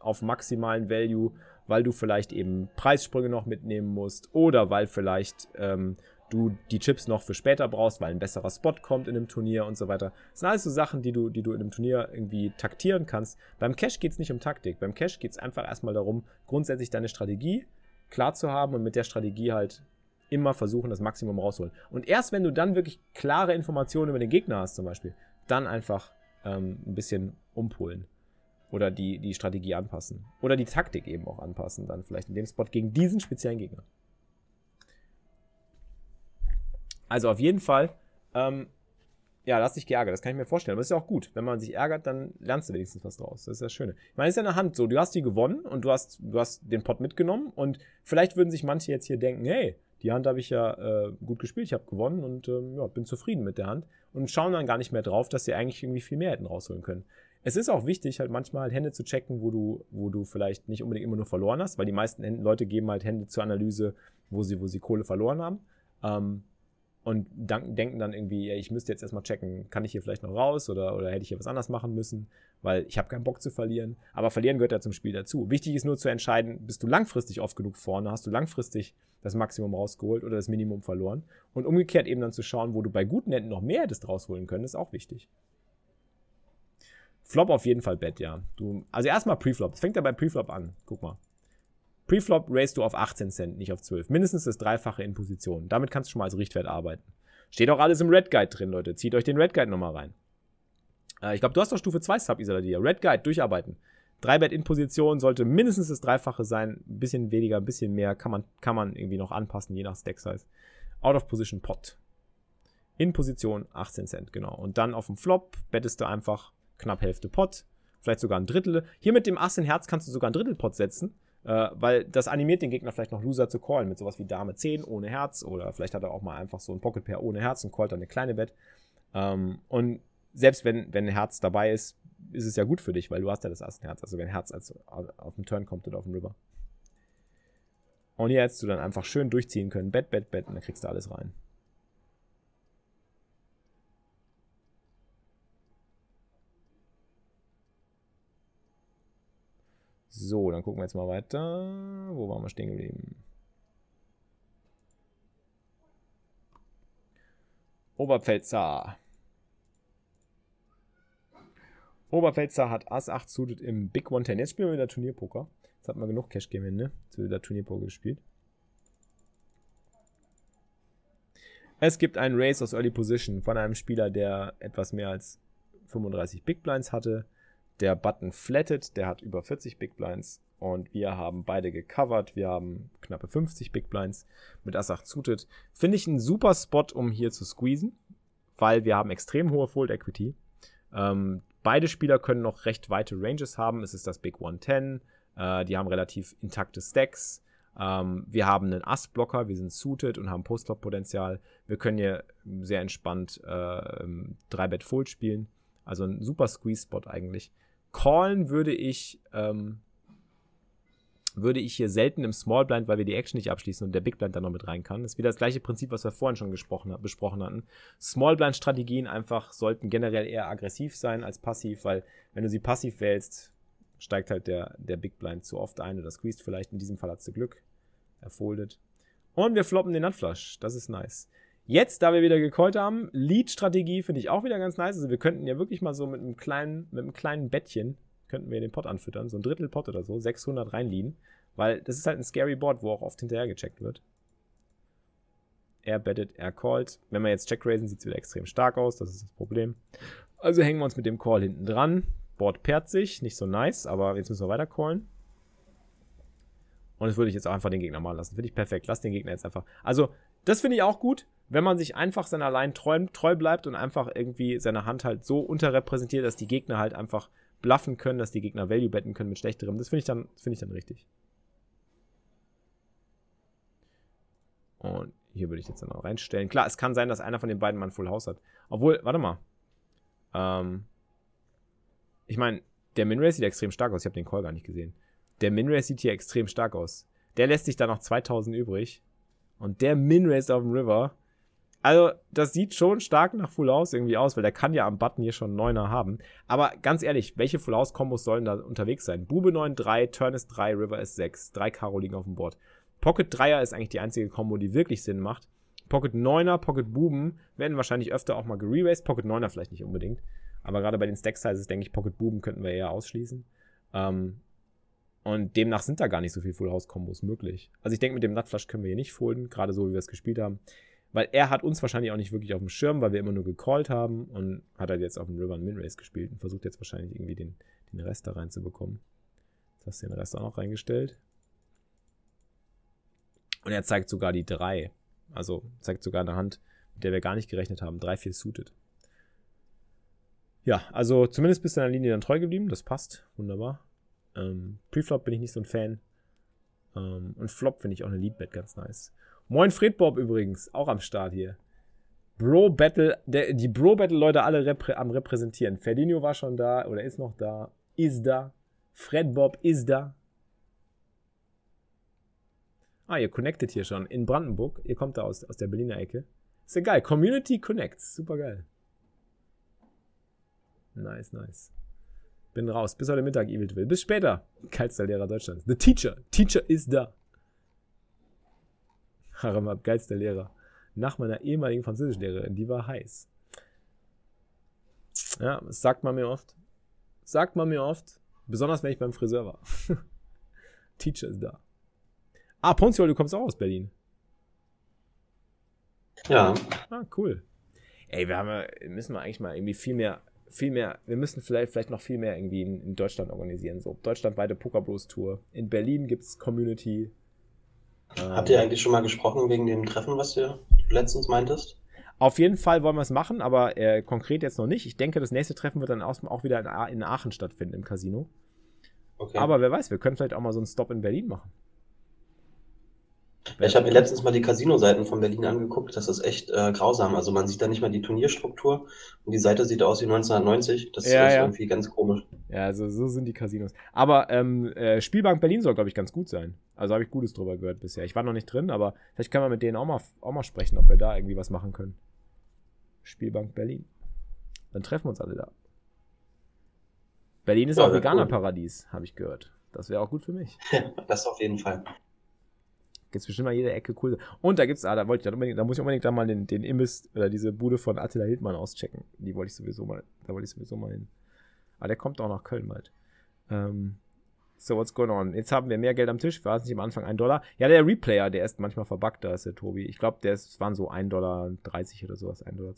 auf maximalen Value, weil du vielleicht eben Preissprünge noch mitnehmen musst oder weil vielleicht ähm, du die Chips noch für später brauchst, weil ein besserer Spot kommt in einem Turnier und so weiter. Das sind alles so Sachen, die du, die du in einem Turnier irgendwie taktieren kannst. Beim Cash geht es nicht um Taktik. Beim Cash geht es einfach erstmal darum, grundsätzlich deine Strategie klar zu haben und mit der Strategie halt immer versuchen, das Maximum rausholen. Und erst wenn du dann wirklich klare Informationen über den Gegner hast, zum Beispiel, dann einfach ähm, ein bisschen umpolen. Oder die, die Strategie anpassen. Oder die Taktik eben auch anpassen, dann vielleicht in dem Spot gegen diesen speziellen Gegner. Also auf jeden Fall, ähm, ja, lass dich geärgert, das kann ich mir vorstellen. Aber ist ja auch gut. Wenn man sich ärgert, dann lernst du wenigstens was draus. Das ist das Schöne. Ich meine, es ist ja eine Hand so, du hast die gewonnen und du hast, du hast den Pot mitgenommen und vielleicht würden sich manche jetzt hier denken, hey, die Hand habe ich ja äh, gut gespielt, ich habe gewonnen und ähm, ja, bin zufrieden mit der Hand und schauen dann gar nicht mehr drauf, dass sie eigentlich irgendwie viel mehr hätten rausholen können. Es ist auch wichtig, halt manchmal halt Hände zu checken, wo du, wo du vielleicht nicht unbedingt immer nur verloren hast, weil die meisten Leute geben halt Hände zur Analyse, wo sie, wo sie Kohle verloren haben. Ähm, und denken dann irgendwie, ja, ich müsste jetzt erstmal checken, kann ich hier vielleicht noch raus oder, oder hätte ich hier was anders machen müssen, weil ich habe keinen Bock zu verlieren. Aber verlieren gehört ja zum Spiel dazu. Wichtig ist nur zu entscheiden, bist du langfristig oft genug vorne, hast du langfristig das Maximum rausgeholt oder das Minimum verloren. Und umgekehrt eben dann zu schauen, wo du bei guten Händen noch mehr hättest rausholen können, ist auch wichtig. Flop auf jeden Fall Bett, ja. Du, also erstmal Preflop. Es fängt ja bei Preflop an. Guck mal. Preflop raised du auf 18 Cent, nicht auf 12. Mindestens das Dreifache in Position. Damit kannst du schon mal als Richtwert arbeiten. Steht auch alles im Red Guide drin, Leute. Zieht euch den Red Guide nochmal rein. Äh, ich glaube, du hast doch Stufe 2 Sub, Isaladia. Red Guide, durcharbeiten. 3 Bet in Position sollte mindestens das Dreifache sein. Ein bisschen weniger, ein bisschen mehr kann man, kann man irgendwie noch anpassen, je nach Stack Size. Out of Position Pot. In Position 18 Cent, genau. Und dann auf dem Flop bettest du einfach knapp Hälfte Pot. Vielleicht sogar ein Drittel. Hier mit dem Ass in Herz kannst du sogar ein Drittel Pot setzen. Äh, weil das animiert den Gegner vielleicht noch Loser zu callen mit sowas wie Dame 10 ohne Herz oder vielleicht hat er auch mal einfach so ein Pocket Pair ohne Herz und callt dann eine kleine Bet. Ähm, und selbst wenn, wenn ein Herz dabei ist, ist es ja gut für dich, weil du hast ja das erste Herz. Also wenn Herz als, auf dem Turn kommt oder auf dem River. Und hier hättest du dann einfach schön durchziehen können. Bet, Bet, Bet und dann kriegst du alles rein. So, dann gucken wir jetzt mal weiter. Wo waren wir stehen geblieben? Oberpfälzer. Oberpfälzer hat Ass 8 suited im Big One Ten. Jetzt spielen wir wieder Turnierpoker. Jetzt hat man genug Cash Game hin, ne? Jetzt wird wieder Turnierpoker gespielt. Es gibt einen Race aus Early Position von einem Spieler, der etwas mehr als 35 Big Blinds hatte. Der Button flattet, der hat über 40 Big Blinds und wir haben beide gecovert. Wir haben knappe 50 Big Blinds mit Ass 8 suited. Finde ich ein super Spot, um hier zu squeezen, weil wir haben extrem hohe Fold Equity. Ähm, beide Spieler können noch recht weite Ranges haben. Es ist das Big 110. Äh, die haben relativ intakte Stacks. Ähm, wir haben einen Ass-Blocker, wir sind suited und haben Post-Flop-Potenzial. Wir können hier sehr entspannt äh, 3-Bet-Fold spielen. Also ein super Squeeze-Spot eigentlich. Callen würde ich, ähm, würde ich hier selten im Small Blind, weil wir die Action nicht abschließen und der Big Blind dann noch mit rein kann. Das ist wieder das gleiche Prinzip, was wir vorhin schon gesprochen, besprochen hatten. Small Blind Strategien einfach sollten generell eher aggressiv sein als passiv, weil wenn du sie passiv wählst, steigt halt der, der Big Blind zu oft ein oder squeezed vielleicht. In diesem Fall hat du Glück. Er foldet. Und wir floppen den Nutflush. Das ist nice. Jetzt, da wir wieder gecallt haben, Lead-Strategie finde ich auch wieder ganz nice. Also wir könnten ja wirklich mal so mit einem kleinen, mit einem kleinen Bettchen, könnten wir den Pot anfüttern, so ein Drittel Pot oder so, 600 reinliehen, weil das ist halt ein scary Board, wo auch oft hinterher gecheckt wird. Er bettet, er callt. Wenn wir jetzt check raisen, sieht es wieder extrem stark aus, das ist das Problem. Also hängen wir uns mit dem Call hinten dran. Board pairt sich, nicht so nice, aber jetzt müssen wir weiter callen. Und das würde ich jetzt auch einfach den Gegner machen lassen. Finde ich perfekt. Lass den Gegner jetzt einfach. Also, das finde ich auch gut wenn man sich einfach seiner Line treu, treu bleibt und einfach irgendwie seine Hand halt so unterrepräsentiert, dass die Gegner halt einfach bluffen können, dass die Gegner Value betten können mit schlechterem, das finde ich dann, finde ich dann richtig. Und hier würde ich jetzt dann auch reinstellen. Klar, es kann sein, dass einer von den beiden mal ein Full House hat. Obwohl, warte mal. Ähm, ich meine, der Minray sieht extrem stark aus. Ich habe den Call gar nicht gesehen. Der Minray sieht hier extrem stark aus. Der lässt sich da noch 2000 übrig. Und der Minray auf dem River also, das sieht schon stark nach Full House irgendwie aus, weil der kann ja am Button hier schon 9er haben. Aber ganz ehrlich, welche Full House Kombos sollen da unterwegs sein? Bube 9, 3, Turn ist 3, River ist 6, 3 Karo liegen auf dem Board. Pocket 3er ist eigentlich die einzige Kombo, die wirklich Sinn macht. Pocket 9er, Pocket Buben werden wahrscheinlich öfter auch mal gereraced. Pocket 9er vielleicht nicht unbedingt. Aber gerade bei den Stack Sizes denke ich, Pocket Buben könnten wir eher ausschließen. Ähm, und demnach sind da gar nicht so viele Full House Kombos möglich. Also ich denke, mit dem Nutflush können wir hier nicht folden, gerade so wie wir es gespielt haben. Weil er hat uns wahrscheinlich auch nicht wirklich auf dem Schirm, weil wir immer nur gecallt haben und hat halt jetzt auf dem River Min Race gespielt und versucht jetzt wahrscheinlich irgendwie den, den Rest da reinzubekommen. Jetzt hast du den Rest auch noch reingestellt. Und er zeigt sogar die 3. Also zeigt sogar eine Hand, mit der wir gar nicht gerechnet haben. 3, 4 suited. Ja, also zumindest bist du deiner Linie dann treu geblieben. Das passt. Wunderbar. Ähm, Preflop bin ich nicht so ein Fan. Ähm, und Flop finde ich auch eine Leadbet ganz nice. Moin Fred Bob übrigens, auch am Start hier. Bro Battle, der, die Bro Battle Leute alle reprä am repräsentieren. Ferdinio war schon da oder ist noch da, ist da. Fred Bob ist da. Ah, ihr connectet hier schon in Brandenburg. Ihr kommt da aus, aus der Berliner Ecke. Ist ja geil. Community Connects. Super geil. Nice, nice. Bin raus. Bis heute Mittag, Evil Will. Bis später. Geilster Lehrer Deutschlands. The Teacher. Teacher ist da. Haramab, geilster Lehrer. Nach meiner ehemaligen Französischlehrerin, die war heiß. Ja, das sagt man mir oft. Sagt man mir oft. Besonders wenn ich beim Friseur war. Teacher ist da. Ah, Ponziol, du kommst auch aus Berlin. Ja. Ah, cool. Ey, wir haben müssen wir eigentlich mal irgendwie viel mehr, viel mehr, wir müssen vielleicht, vielleicht noch viel mehr irgendwie in, in Deutschland organisieren. So, deutschlandweite Poker Bros Tour. In Berlin gibt es Community Habt ihr eigentlich schon mal gesprochen wegen dem Treffen, was du letztens meintest? Auf jeden Fall wollen wir es machen, aber äh, konkret jetzt noch nicht. Ich denke, das nächste Treffen wird dann auch wieder in, Aachen stattfinden, im Casino. Okay. Aber wer weiß, wir können vielleicht auch mal so einen Stop in Berlin machen. Ich habe mir letztens mal die Casino-Seiten von Berlin angeguckt. Das ist echt äh, grausam. Also man sieht da nicht mal die Turnierstruktur und die Seite sieht aus wie 1990. Das ja, ist ja. irgendwie ganz komisch. Ja, also so sind die Casinos. Aber ähm, äh, Spielbank Berlin soll, glaube ich, ganz gut sein. Also habe ich Gutes drüber gehört bisher. Ich war noch nicht drin, aber vielleicht können wir mit denen auch mal, auch mal sprechen, ob wir da irgendwie was machen können. Spielbank Berlin. Dann treffen wir uns alle da. Berlin ist ja, auch Veganer-Paradies, cool. habe ich gehört. Das wäre auch gut für mich. Das auf jeden Fall. Gibt's bestimmt mal jede Ecke cool. Und da gibt's, ah, da wollte ich unbedingt, da muss ich unbedingt da mal den, den Imbiss oder diese Bude von Attila Hildmann auschecken. Die wollte ich sowieso mal, da wollte ich sowieso mal hin. Aber der kommt auch nach Köln bald. Ähm, so, what's going on? Jetzt haben wir mehr Geld am Tisch. War es nicht am Anfang ein Dollar? Ja, der Replayer, der ist manchmal verbuggt, da ist der Tobi. Ich glaube, der ist, waren so 1,30 Dollar oder sowas, 1,20 Dollar.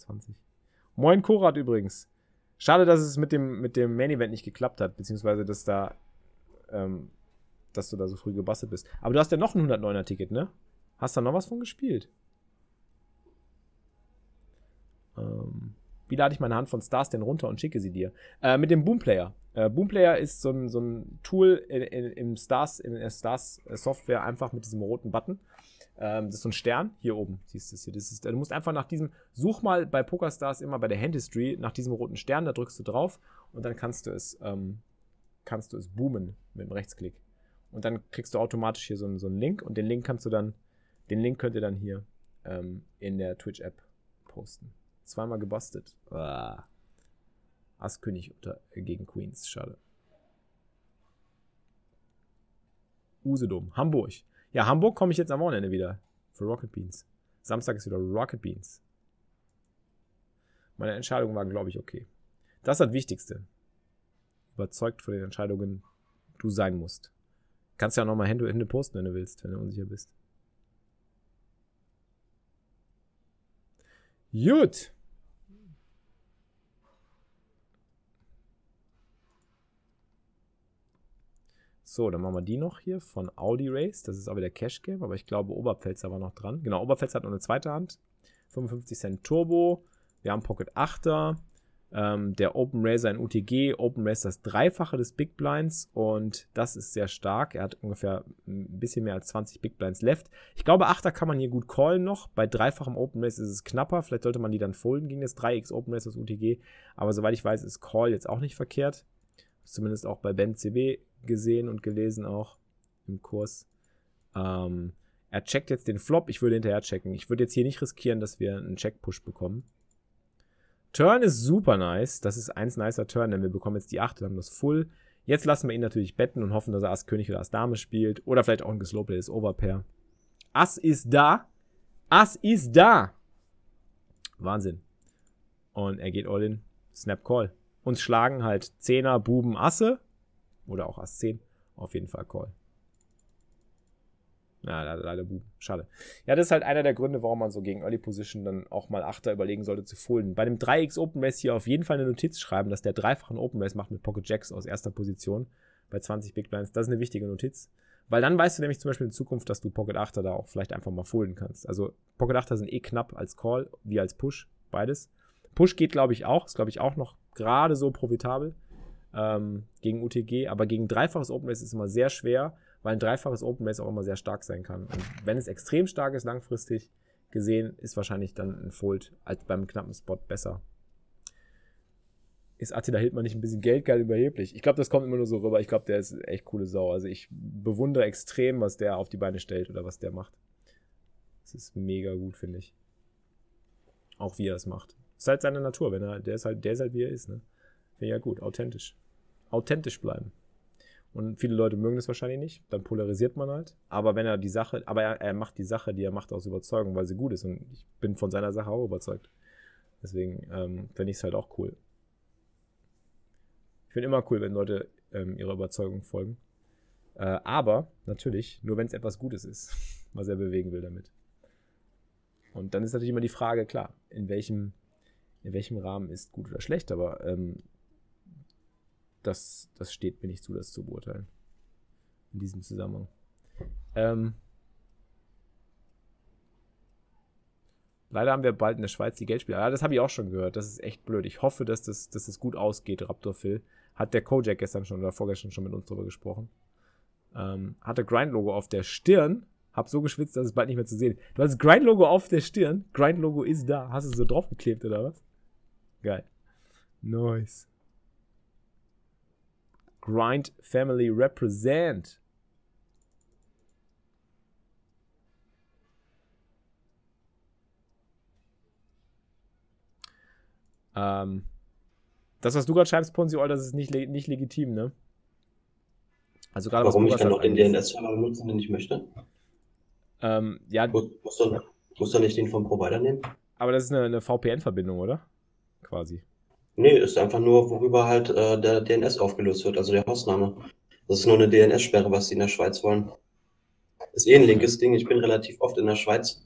Moin Korat übrigens. Schade, dass es mit dem, mit dem Main Event nicht geklappt hat, beziehungsweise dass da ähm, dass du da so früh gebastelt bist. Aber du hast ja noch ein 109er Ticket, ne? Hast da noch was von gespielt? Ähm, wie lade ich meine Hand von Stars denn runter und schicke sie dir? Äh, mit dem Boomplayer. Äh, Boomplayer ist so ein, so ein Tool in, in, im Stars, in der Stars Software einfach mit diesem roten Button. Ähm, das ist so ein Stern. Hier oben siehst du es hier. Das ist, du musst einfach nach diesem, such mal bei PokerStars immer bei der Handhistory nach diesem roten Stern, da drückst du drauf und dann kannst du es, ähm, kannst du es boomen mit dem Rechtsklick. Und dann kriegst du automatisch hier so, einen, so einen Link und den Link kannst du dann, den Link könnt ihr dann hier ähm, in der Twitch-App posten. Zweimal gebastelt. Ah. Ass-König unter, äh, gegen Queens. Schade. Usedom. Hamburg. Ja, Hamburg komme ich jetzt am Wochenende wieder. Für Rocket Beans. Samstag ist wieder Rocket Beans. Meine Entscheidung war, glaube ich, okay. Das ist das Wichtigste. Überzeugt von den Entscheidungen du sein musst. Kannst ja auch nochmal Hände, Hände posten, wenn du willst, wenn du unsicher bist. Gut. So, dann machen wir die noch hier von Audi Race. Das ist aber der Cash Game, aber ich glaube, Oberpfälzer war noch dran. Genau, Oberpfälzer hat noch eine zweite Hand. 55 Cent Turbo. Wir haben Pocket 8er. Ähm, der Open Racer in UTG. Open Racer das Dreifache des Big Blinds und das ist sehr stark. Er hat ungefähr ein bisschen mehr als 20 Big Blinds left. Ich glaube, 8er kann man hier gut callen noch. Bei dreifachem Open Race ist es knapper. Vielleicht sollte man die dann folden gegen das 3x Open Race aus UTG. Aber soweit ich weiß, ist Call jetzt auch nicht verkehrt. Zumindest auch bei Ben CB gesehen und gelesen auch im Kurs. Ähm, er checkt jetzt den Flop. Ich würde hinterher checken. Ich würde jetzt hier nicht riskieren, dass wir einen Check-Push bekommen. Turn ist super nice. Das ist eins nicer Turn, denn wir bekommen jetzt die 8 und haben das Full. Jetzt lassen wir ihn natürlich betten und hoffen, dass er Ass König oder Ass Dame spielt. Oder vielleicht auch ein geslowplaytes Overpair. Ass ist da. Ass ist da. Wahnsinn. Und er geht all in. Snap Call. Uns schlagen halt Zehner, Buben, Asse. Oder auch Ass 10. Auf jeden Fall Call. Ja, leider Buben. Schade. Ja, das ist halt einer der Gründe, warum man so gegen Early Position dann auch mal Achter überlegen sollte zu folden. Bei dem 3x Open Race hier auf jeden Fall eine Notiz schreiben, dass der dreifachen Open Race macht mit Pocket Jacks aus erster Position bei 20 Big Blinds. Das ist eine wichtige Notiz. Weil dann weißt du nämlich zum Beispiel in Zukunft, dass du Pocket Achter da auch vielleicht einfach mal folden kannst. Also Pocket Achter sind eh knapp als Call wie als Push. Beides. Push geht, glaube ich, auch. Ist, glaube ich, auch noch gerade so profitabel ähm, gegen UTG. Aber gegen dreifaches Open Race ist immer sehr schwer, weil ein dreifaches Open Race auch immer sehr stark sein kann. Und wenn es extrem stark ist, langfristig gesehen, ist wahrscheinlich dann ein Fold als beim knappen Spot besser. Ist Attila Hildmann nicht ein bisschen geldgeil überheblich? Ich glaube, das kommt immer nur so rüber. Ich glaube, der ist echt coole Sau. Also ich bewundere extrem, was der auf die Beine stellt oder was der macht. Das ist mega gut, finde ich. Auch wie er es macht. Ist halt seine Natur, wenn er, der ist halt, der ist halt wie er ist, ne? Finde ich ja gut, authentisch. Authentisch bleiben. Und viele Leute mögen das wahrscheinlich nicht. Dann polarisiert man halt. Aber wenn er die Sache, aber er, er, macht die Sache, die er macht, aus Überzeugung, weil sie gut ist. Und ich bin von seiner Sache auch überzeugt. Deswegen ähm, finde ich es halt auch cool. Ich finde immer cool, wenn Leute ähm, ihrer Überzeugung folgen. Äh, aber natürlich nur, wenn es etwas Gutes ist, was er bewegen will damit. Und dann ist natürlich immer die Frage, klar, in welchem, in welchem Rahmen ist gut oder schlecht. Aber ähm, das, das steht mir nicht zu, das zu beurteilen. In diesem Zusammenhang. Ähm, leider haben wir bald in der Schweiz die Geldspiele. Ja, das habe ich auch schon gehört. Das ist echt blöd. Ich hoffe, dass das, dass das gut ausgeht, Raptor Phil. Hat der Kojak gestern schon oder vorgestern schon mit uns drüber gesprochen. Ähm, hatte Grind-Logo auf der Stirn. Hab so geschwitzt, dass es bald nicht mehr zu sehen. Du hast Grind-Logo auf der Stirn. Grind-Logo ist da. Hast du es so draufgeklebt oder was? Geil. Nice. Grind Family Represent. Ähm, das, was du gerade schreibst, Ponzi, das ist nicht, nicht legitim, ne? Also gerade Warum ich dann noch den DNS-Server benutzen, den ich möchte? Ähm, ja. Muss, muss, dann, muss dann nicht den vom Provider nehmen? Aber das ist eine, eine VPN-Verbindung, oder? Quasi. Nee, ist einfach nur, worüber halt äh, der DNS aufgelöst wird, also der Hostname. Das ist nur eine DNS-Sperre, was sie in der Schweiz wollen. Ist eh ein linkes Ding. Ich bin relativ oft in der Schweiz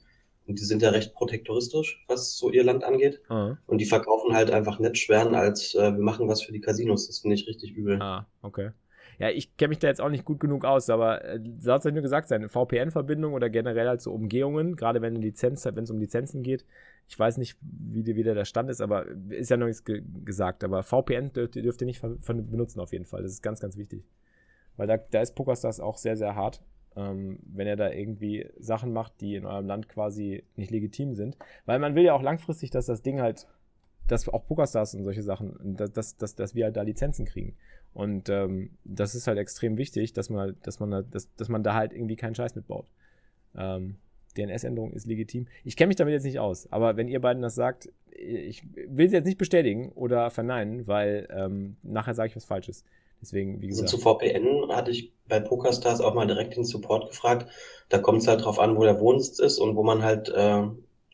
und die sind ja recht protektoristisch, was so ihr Land angeht. Ah. Und die verkaufen halt einfach Netzsperren als äh, wir machen was für die Casinos. Das finde ich richtig übel. Ah, okay. Ja, ich kenne mich da jetzt auch nicht gut genug aus, aber äh, soll es nur gesagt sein, VPN-Verbindung oder generell halt so Umgehungen, gerade wenn Lizenz, wenn es um Lizenzen geht. Ich weiß nicht, wie wieder der Stand ist, aber ist ja noch nichts ge gesagt. Aber VPN dürft, dürft ihr nicht benutzen auf jeden Fall. Das ist ganz, ganz wichtig. Weil da, da ist PokerStars auch sehr, sehr hart. Ähm, wenn er da irgendwie Sachen macht, die in eurem Land quasi nicht legitim sind. Weil man will ja auch langfristig, dass das Ding halt, dass auch PokerStars und solche Sachen, dass, dass, dass, dass wir halt da Lizenzen kriegen. Und ähm, das ist halt extrem wichtig, dass man, dass man, dass, dass man da halt irgendwie keinen Scheiß mitbaut. Ähm, DNS-Änderung ist legitim. Ich kenne mich damit jetzt nicht aus, aber wenn ihr beiden das sagt, ich will sie jetzt nicht bestätigen oder verneinen, weil ähm, nachher sage ich was Falsches. Deswegen, wie also gesagt. Also zu VPN hatte ich bei PokerStars auch mal direkt den Support gefragt. Da kommt es halt drauf an, wo der Wohnsitz ist und wo man halt äh,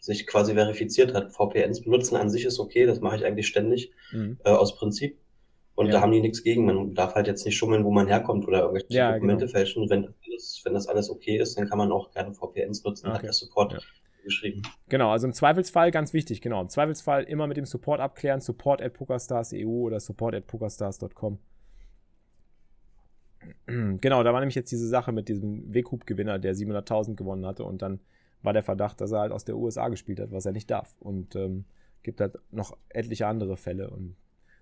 sich quasi verifiziert hat. VPNs benutzen an sich ist okay, das mache ich eigentlich ständig mhm. äh, aus Prinzip. Und ja. da haben die nichts gegen. Man darf halt jetzt nicht schummeln, wo man herkommt oder irgendwelche ja, Dokumente genau. fälschen. Wenn das, wenn das alles okay ist, dann kann man auch gerne VPNs nutzen, okay. hat der Support ja. geschrieben. Genau, also im Zweifelsfall, ganz wichtig, genau, im Zweifelsfall immer mit dem Support abklären, support at pokerstars.eu oder support at pokerstars.com. Genau, da war nämlich jetzt diese Sache mit diesem W-Coup-Gewinner, der 700.000 gewonnen hatte und dann war der Verdacht, dass er halt aus der USA gespielt hat, was er nicht darf. Und ähm, gibt halt noch etliche andere Fälle und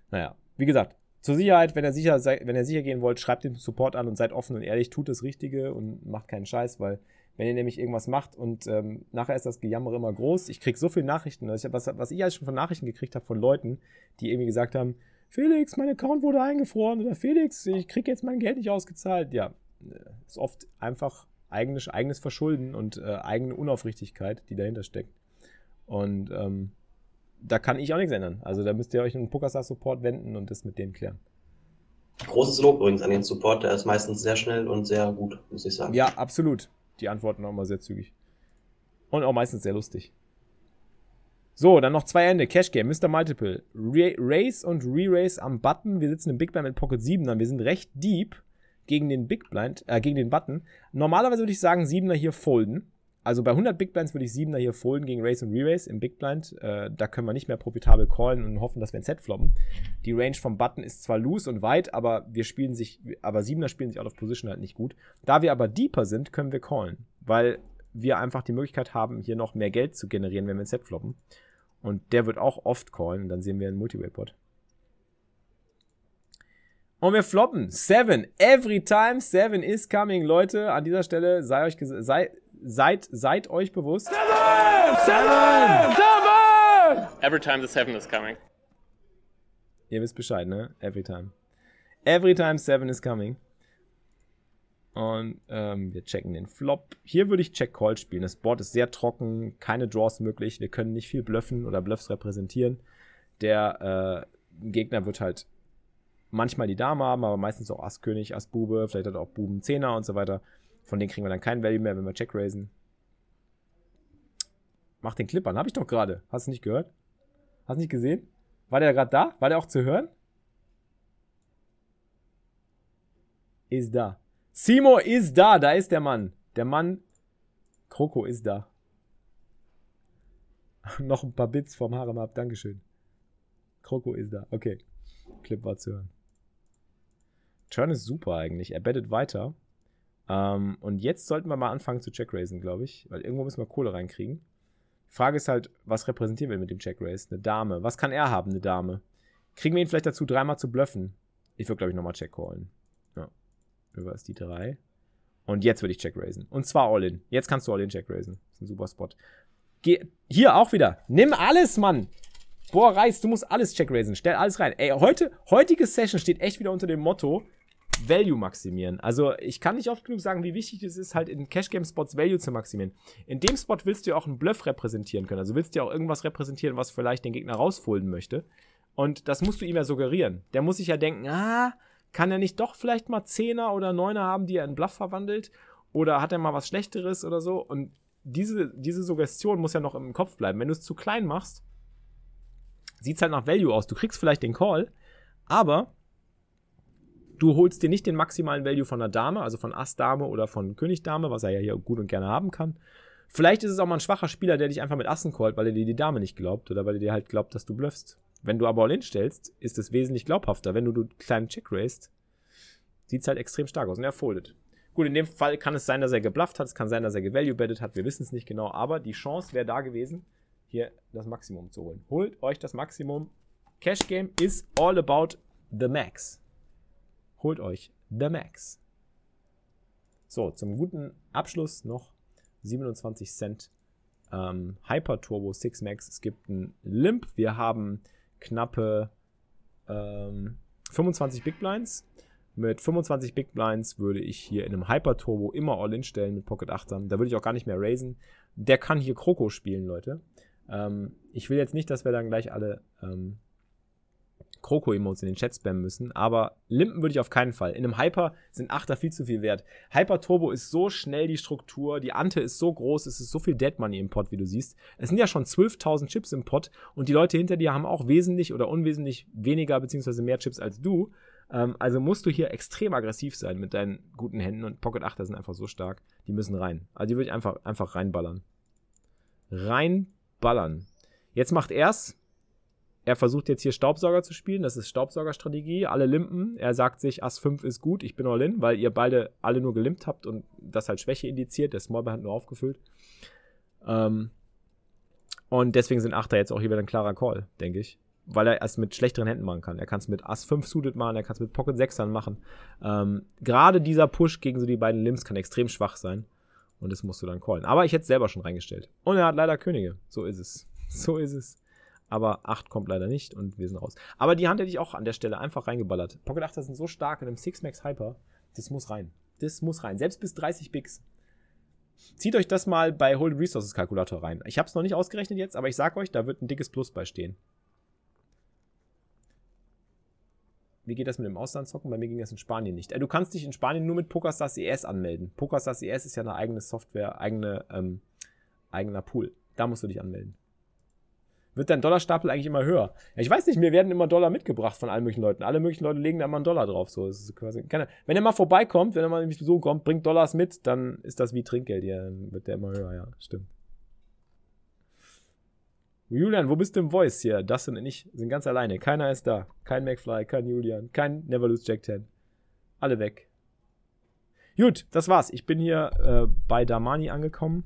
naja, wie gesagt, zur Sicherheit, wenn ihr sicher, wenn ihr sicher gehen wollt, schreibt den Support an und seid offen und ehrlich, tut das Richtige und macht keinen Scheiß, weil wenn ihr nämlich irgendwas macht und ähm, nachher ist das Gejammer immer groß. Ich krieg so viele Nachrichten, also ich, was, was ich alles schon von Nachrichten gekriegt habe von Leuten, die irgendwie gesagt haben, Felix, mein Account wurde eingefroren oder Felix, ich krieg jetzt mein Geld nicht ausgezahlt. Ja, äh, ist oft einfach eigenes, eigenes Verschulden und äh, eigene Unaufrichtigkeit, die dahinter steckt. Und ähm, da kann ich auch nichts ändern. Also da müsst ihr euch einen PokerStars-Support wenden und das mit denen klären. Großes Lob übrigens an den Support, der ist meistens sehr schnell und sehr gut, muss ich sagen. Ja, absolut. Die antworten auch immer sehr zügig. Und auch meistens sehr lustig. So, dann noch zwei Ende. Cash Game, Mr. Multiple. Re Race und Re-Race am Button. Wir sitzen im Big Blind mit Pocket 7 dann. Wir sind recht deep gegen den Big Blind, äh, gegen den Button. Normalerweise würde ich sagen, 7er hier folden. Also bei 100 Big Blinds würde ich 7er hier folden gegen Race und Re-Race im Big Blind. Äh, da können wir nicht mehr profitabel callen und hoffen, dass wir ein Set floppen. Die Range vom Button ist zwar loose und weit, aber wir spielen sich, aber 7er spielen sich out of position halt nicht gut. Da wir aber deeper sind, können wir callen, weil wir einfach die Möglichkeit haben, hier noch mehr Geld zu generieren, wenn wir ein Set floppen. Und der wird auch oft callen und dann sehen wir einen Multiway-Pot. Und wir floppen. Seven. Every time seven is coming. Leute, an dieser Stelle sei euch, sei, seid, seid euch bewusst. Seven! Seven! Seven! Every time the seven is coming. Ihr wisst Bescheid, ne? Every time. Every time seven is coming. Und ähm, wir checken den Flop. Hier würde ich Check Call spielen. Das Board ist sehr trocken, keine Draws möglich. Wir können nicht viel bluffen oder Bluffs repräsentieren. Der äh, Gegner wird halt manchmal die Dame haben, aber meistens auch Ass König, Ass Bube, vielleicht hat er auch Buben Zehner und so weiter. Von denen kriegen wir dann kein Value mehr, wenn wir Check raisen. Mach den Clip an, hab ich doch gerade. Hast du nicht gehört? Hast du nicht gesehen? War der gerade da? War der auch zu hören? Ist da. Simo ist da, da ist der Mann. Der Mann. Kroko ist da. Noch ein paar Bits vom Harem ab, Dankeschön. Kroko ist da. Okay. Clip war zu hören. Turn ist super eigentlich. Er bettet weiter. Ähm, und jetzt sollten wir mal anfangen zu checkraisen, glaube ich. Weil irgendwo müssen wir Kohle reinkriegen. Frage ist halt, was repräsentieren wir mit dem Checkraise? Eine Dame. Was kann er haben, eine Dame? Kriegen wir ihn vielleicht dazu, dreimal zu bluffen? Ich würde, glaube ich, nochmal check callen. Ja. Über ist die drei. Und jetzt würde ich check raisen. Und zwar All-In. Jetzt kannst du All-In check raisen. Das ist ein super Spot. Geh, hier auch wieder. Nimm alles, Mann. Boah, Reis, du musst alles check raisen. Stell alles rein. Ey, heute, heutige Session steht echt wieder unter dem Motto, Value maximieren. Also ich kann nicht oft genug sagen, wie wichtig es ist, halt in Cash Game Spots Value zu maximieren. In dem Spot willst du ja auch einen Bluff repräsentieren können. Also willst du ja auch irgendwas repräsentieren, was vielleicht den Gegner rausfolden möchte. Und das musst du ihm ja suggerieren. Der muss sich ja denken, ah, kann er nicht doch vielleicht mal Zehner oder Neuner haben, die er in Bluff verwandelt? Oder hat er mal was Schlechteres oder so? Und diese, diese Suggestion muss ja noch im Kopf bleiben. Wenn du es zu klein machst, sieht es halt nach Value aus. Du kriegst vielleicht den Call, aber Du holst dir nicht den maximalen Value von einer Dame, also von Ass-Dame oder von König-Dame, was er ja hier gut und gerne haben kann. Vielleicht ist es auch mal ein schwacher Spieler, der dich einfach mit Assen callt, weil er dir die Dame nicht glaubt oder weil er dir halt glaubt, dass du bluffst. Wenn du aber All-In stellst, ist es wesentlich glaubhafter. Wenn du, du kleinen Check raised, sieht es halt extrem stark aus und er foldet. Gut, in dem Fall kann es sein, dass er geblufft hat, es kann sein, dass er gevalue-bettet hat, wir wissen es nicht genau, aber die Chance wäre da gewesen, hier das Maximum zu holen. Holt euch das Maximum. Cash Game is all about the max. Holt euch the max. So, zum guten Abschluss noch 27 Cent ähm, Hyper Turbo 6 Max. Es gibt ein Limp. Wir haben knappe ähm, 25 Big Blinds. Mit 25 Big Blinds würde ich hier in einem Hyper Turbo immer All-In stellen mit Pocket 8 Da würde ich auch gar nicht mehr raisen. Der kann hier Kroko spielen, Leute. Ähm, ich will jetzt nicht, dass wir dann gleich alle ähm, Kroko-Emotes in den Chat spammen müssen, aber limpen würde ich auf keinen Fall. In einem Hyper sind Achter viel zu viel wert. Hyper Turbo ist so schnell die Struktur, die Ante ist so groß, es ist so viel Dead Money im Pot, wie du siehst. Es sind ja schon 12.000 Chips im Pot und die Leute hinter dir haben auch wesentlich oder unwesentlich weniger bzw. mehr Chips als du. Ähm, also musst du hier extrem aggressiv sein mit deinen guten Händen und Pocket Achter sind einfach so stark, die müssen rein. Also die würde ich einfach, einfach reinballern. Reinballern. Jetzt macht er's er versucht jetzt hier Staubsauger zu spielen. Das ist Staubsaugerstrategie. Alle limpen. Er sagt sich, Ass 5 ist gut, ich bin all in, weil ihr beide alle nur gelimpt habt und das halt Schwäche indiziert. Der Smallbein hat nur aufgefüllt. Ähm, und deswegen sind Achter jetzt auch hier wieder ein klarer Call, denke ich. Weil er es mit schlechteren Händen machen kann. Er kann es mit Ass 5 suited machen, er kann es mit Pocket 6ern machen. Ähm, Gerade dieser Push gegen so die beiden Limps kann extrem schwach sein. Und das musst du dann callen. Aber ich hätte es selber schon reingestellt. Und er hat leider Könige. So ist es. So ist es aber 8 kommt leider nicht und wir sind raus. Aber die Hand hätte ich auch an der Stelle einfach reingeballert. Pocket 8 sind so stark in einem 6-Max Hyper, das muss rein. Das muss rein. Selbst bis 30 Bigs. Zieht euch das mal bei Holding Resources Kalkulator rein. Ich habe es noch nicht ausgerechnet jetzt, aber ich sag euch, da wird ein dickes Plus bei stehen. Wie geht das mit dem Auslandshocken? Bei mir ging das in Spanien nicht. Äh, du kannst dich in Spanien nur mit PokerStars ES anmelden. PokerStars ES ist ja eine eigene Software, eigene, ähm, eigener Pool. Da musst du dich anmelden wird dein Dollarstapel eigentlich immer höher. Ja, ich weiß nicht, mir werden immer Dollar mitgebracht von allen möglichen Leuten. Alle möglichen Leute legen da immer einen Dollar drauf. So, quasi, keine, wenn er mal vorbeikommt, wenn er mal mich besuchen kommt, bringt Dollars mit, dann ist das wie Trinkgeld hier. Dann wird der immer höher, ja, stimmt. Julian, wo bist du im Voice hier? Das und ich sind ganz alleine. Keiner ist da. Kein McFly, kein Julian, kein Never Lose Jack 10. Alle weg. Gut, das war's. Ich bin hier äh, bei Damani angekommen.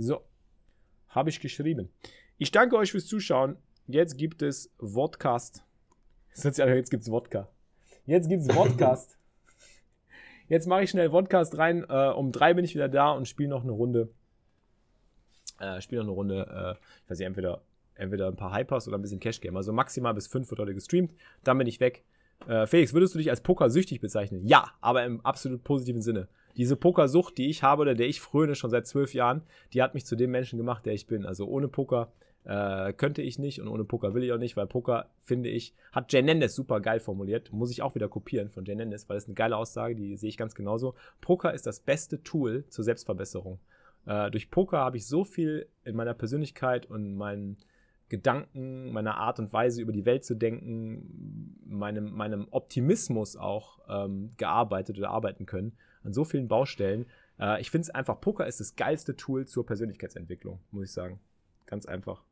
So, habe ich geschrieben. Ich danke euch fürs Zuschauen. Jetzt gibt es Vodcast. Jetzt gibt es Wodka. Jetzt gibt es Vodcast. Jetzt mache ich schnell Vodcast rein. Äh, um drei bin ich wieder da und spiele noch eine Runde. Äh, spiele noch eine Runde. Äh, ich weiß nicht, entweder, entweder ein paar Hypers oder ein bisschen Cash Game. Also maximal bis fünf wird heute gestreamt. Dann bin ich weg. Äh, Felix, würdest du dich als Poker süchtig bezeichnen? Ja, aber im absolut positiven Sinne. Diese Pokersucht, die ich habe oder der ich fröne schon seit zwölf Jahren, die hat mich zu dem Menschen gemacht, der ich bin. Also ohne Poker äh, könnte ich nicht und ohne Poker will ich auch nicht, weil Poker, finde ich, hat Jay Nendes super geil formuliert. Muss ich auch wieder kopieren von Jay Nendes, weil das ist eine geile Aussage, die sehe ich ganz genauso. Poker ist das beste Tool zur Selbstverbesserung. Äh, durch Poker habe ich so viel in meiner Persönlichkeit und meinen Gedanken, meiner Art und Weise über die Welt zu denken, meinem, meinem Optimismus auch ähm, gearbeitet oder arbeiten können an so vielen Baustellen. Äh, ich finde es einfach, Poker ist das geilste Tool zur Persönlichkeitsentwicklung, muss ich sagen. Ganz einfach.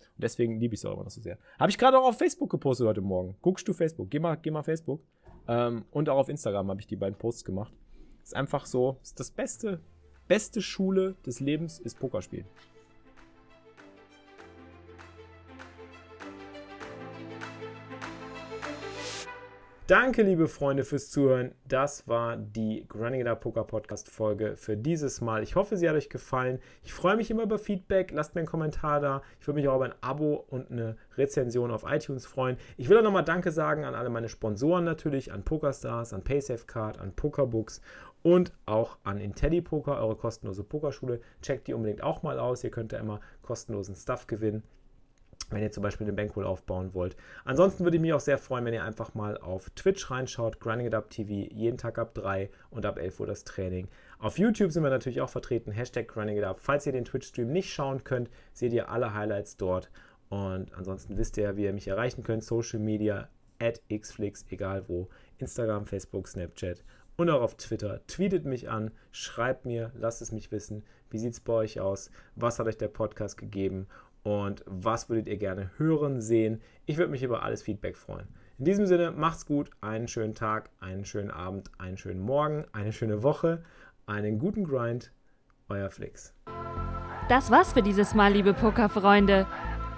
Und deswegen liebe ich es auch immer noch so sehr. Habe ich gerade auch auf Facebook gepostet heute Morgen. Guckst du Facebook? Geh mal, geh mal Facebook. Ähm, und auch auf Instagram habe ich die beiden Posts gemacht. Ist einfach so, ist das beste, beste Schule des Lebens ist Pokerspielen. Danke, liebe Freunde, fürs Zuhören. Das war die Grinding It Poker Podcast Folge für dieses Mal. Ich hoffe, sie hat euch gefallen. Ich freue mich immer über Feedback. Lasst mir einen Kommentar da. Ich würde mich auch über ein Abo und eine Rezension auf iTunes freuen. Ich will auch nochmal Danke sagen an alle meine Sponsoren natürlich, an PokerStars, an PaySafeCard, an Pokerbooks und auch an IntelliPoker, eure kostenlose Pokerschule. Checkt die unbedingt auch mal aus. Ihr könnt da immer kostenlosen Stuff gewinnen wenn ihr zum Beispiel eine Bankroll aufbauen wollt. Ansonsten würde ich mich auch sehr freuen, wenn ihr einfach mal auf Twitch reinschaut, Grinding It Up TV, jeden Tag ab 3 und ab 11 Uhr das Training. Auf YouTube sind wir natürlich auch vertreten, Hashtag Grinding It Up. Falls ihr den Twitch-Stream nicht schauen könnt, seht ihr alle Highlights dort. Und ansonsten wisst ihr, wie ihr mich erreichen könnt, Social Media, at xflix, egal wo, Instagram, Facebook, Snapchat und auch auf Twitter. Tweetet mich an, schreibt mir, lasst es mich wissen. Wie sieht es bei euch aus? Was hat euch der Podcast gegeben? Und was würdet ihr gerne hören, sehen? Ich würde mich über alles Feedback freuen. In diesem Sinne, macht's gut, einen schönen Tag, einen schönen Abend, einen schönen Morgen, eine schöne Woche, einen guten Grind. Euer Flix. Das war's für dieses Mal, liebe Pokerfreunde.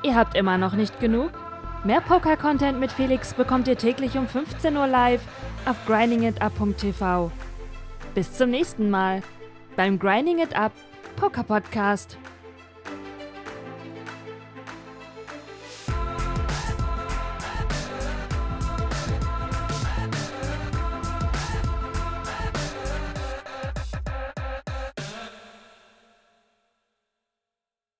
Ihr habt immer noch nicht genug? Mehr Poker-Content mit Felix bekommt ihr täglich um 15 Uhr live auf grindingitup.tv. Bis zum nächsten Mal beim Grinding It Up Poker Podcast.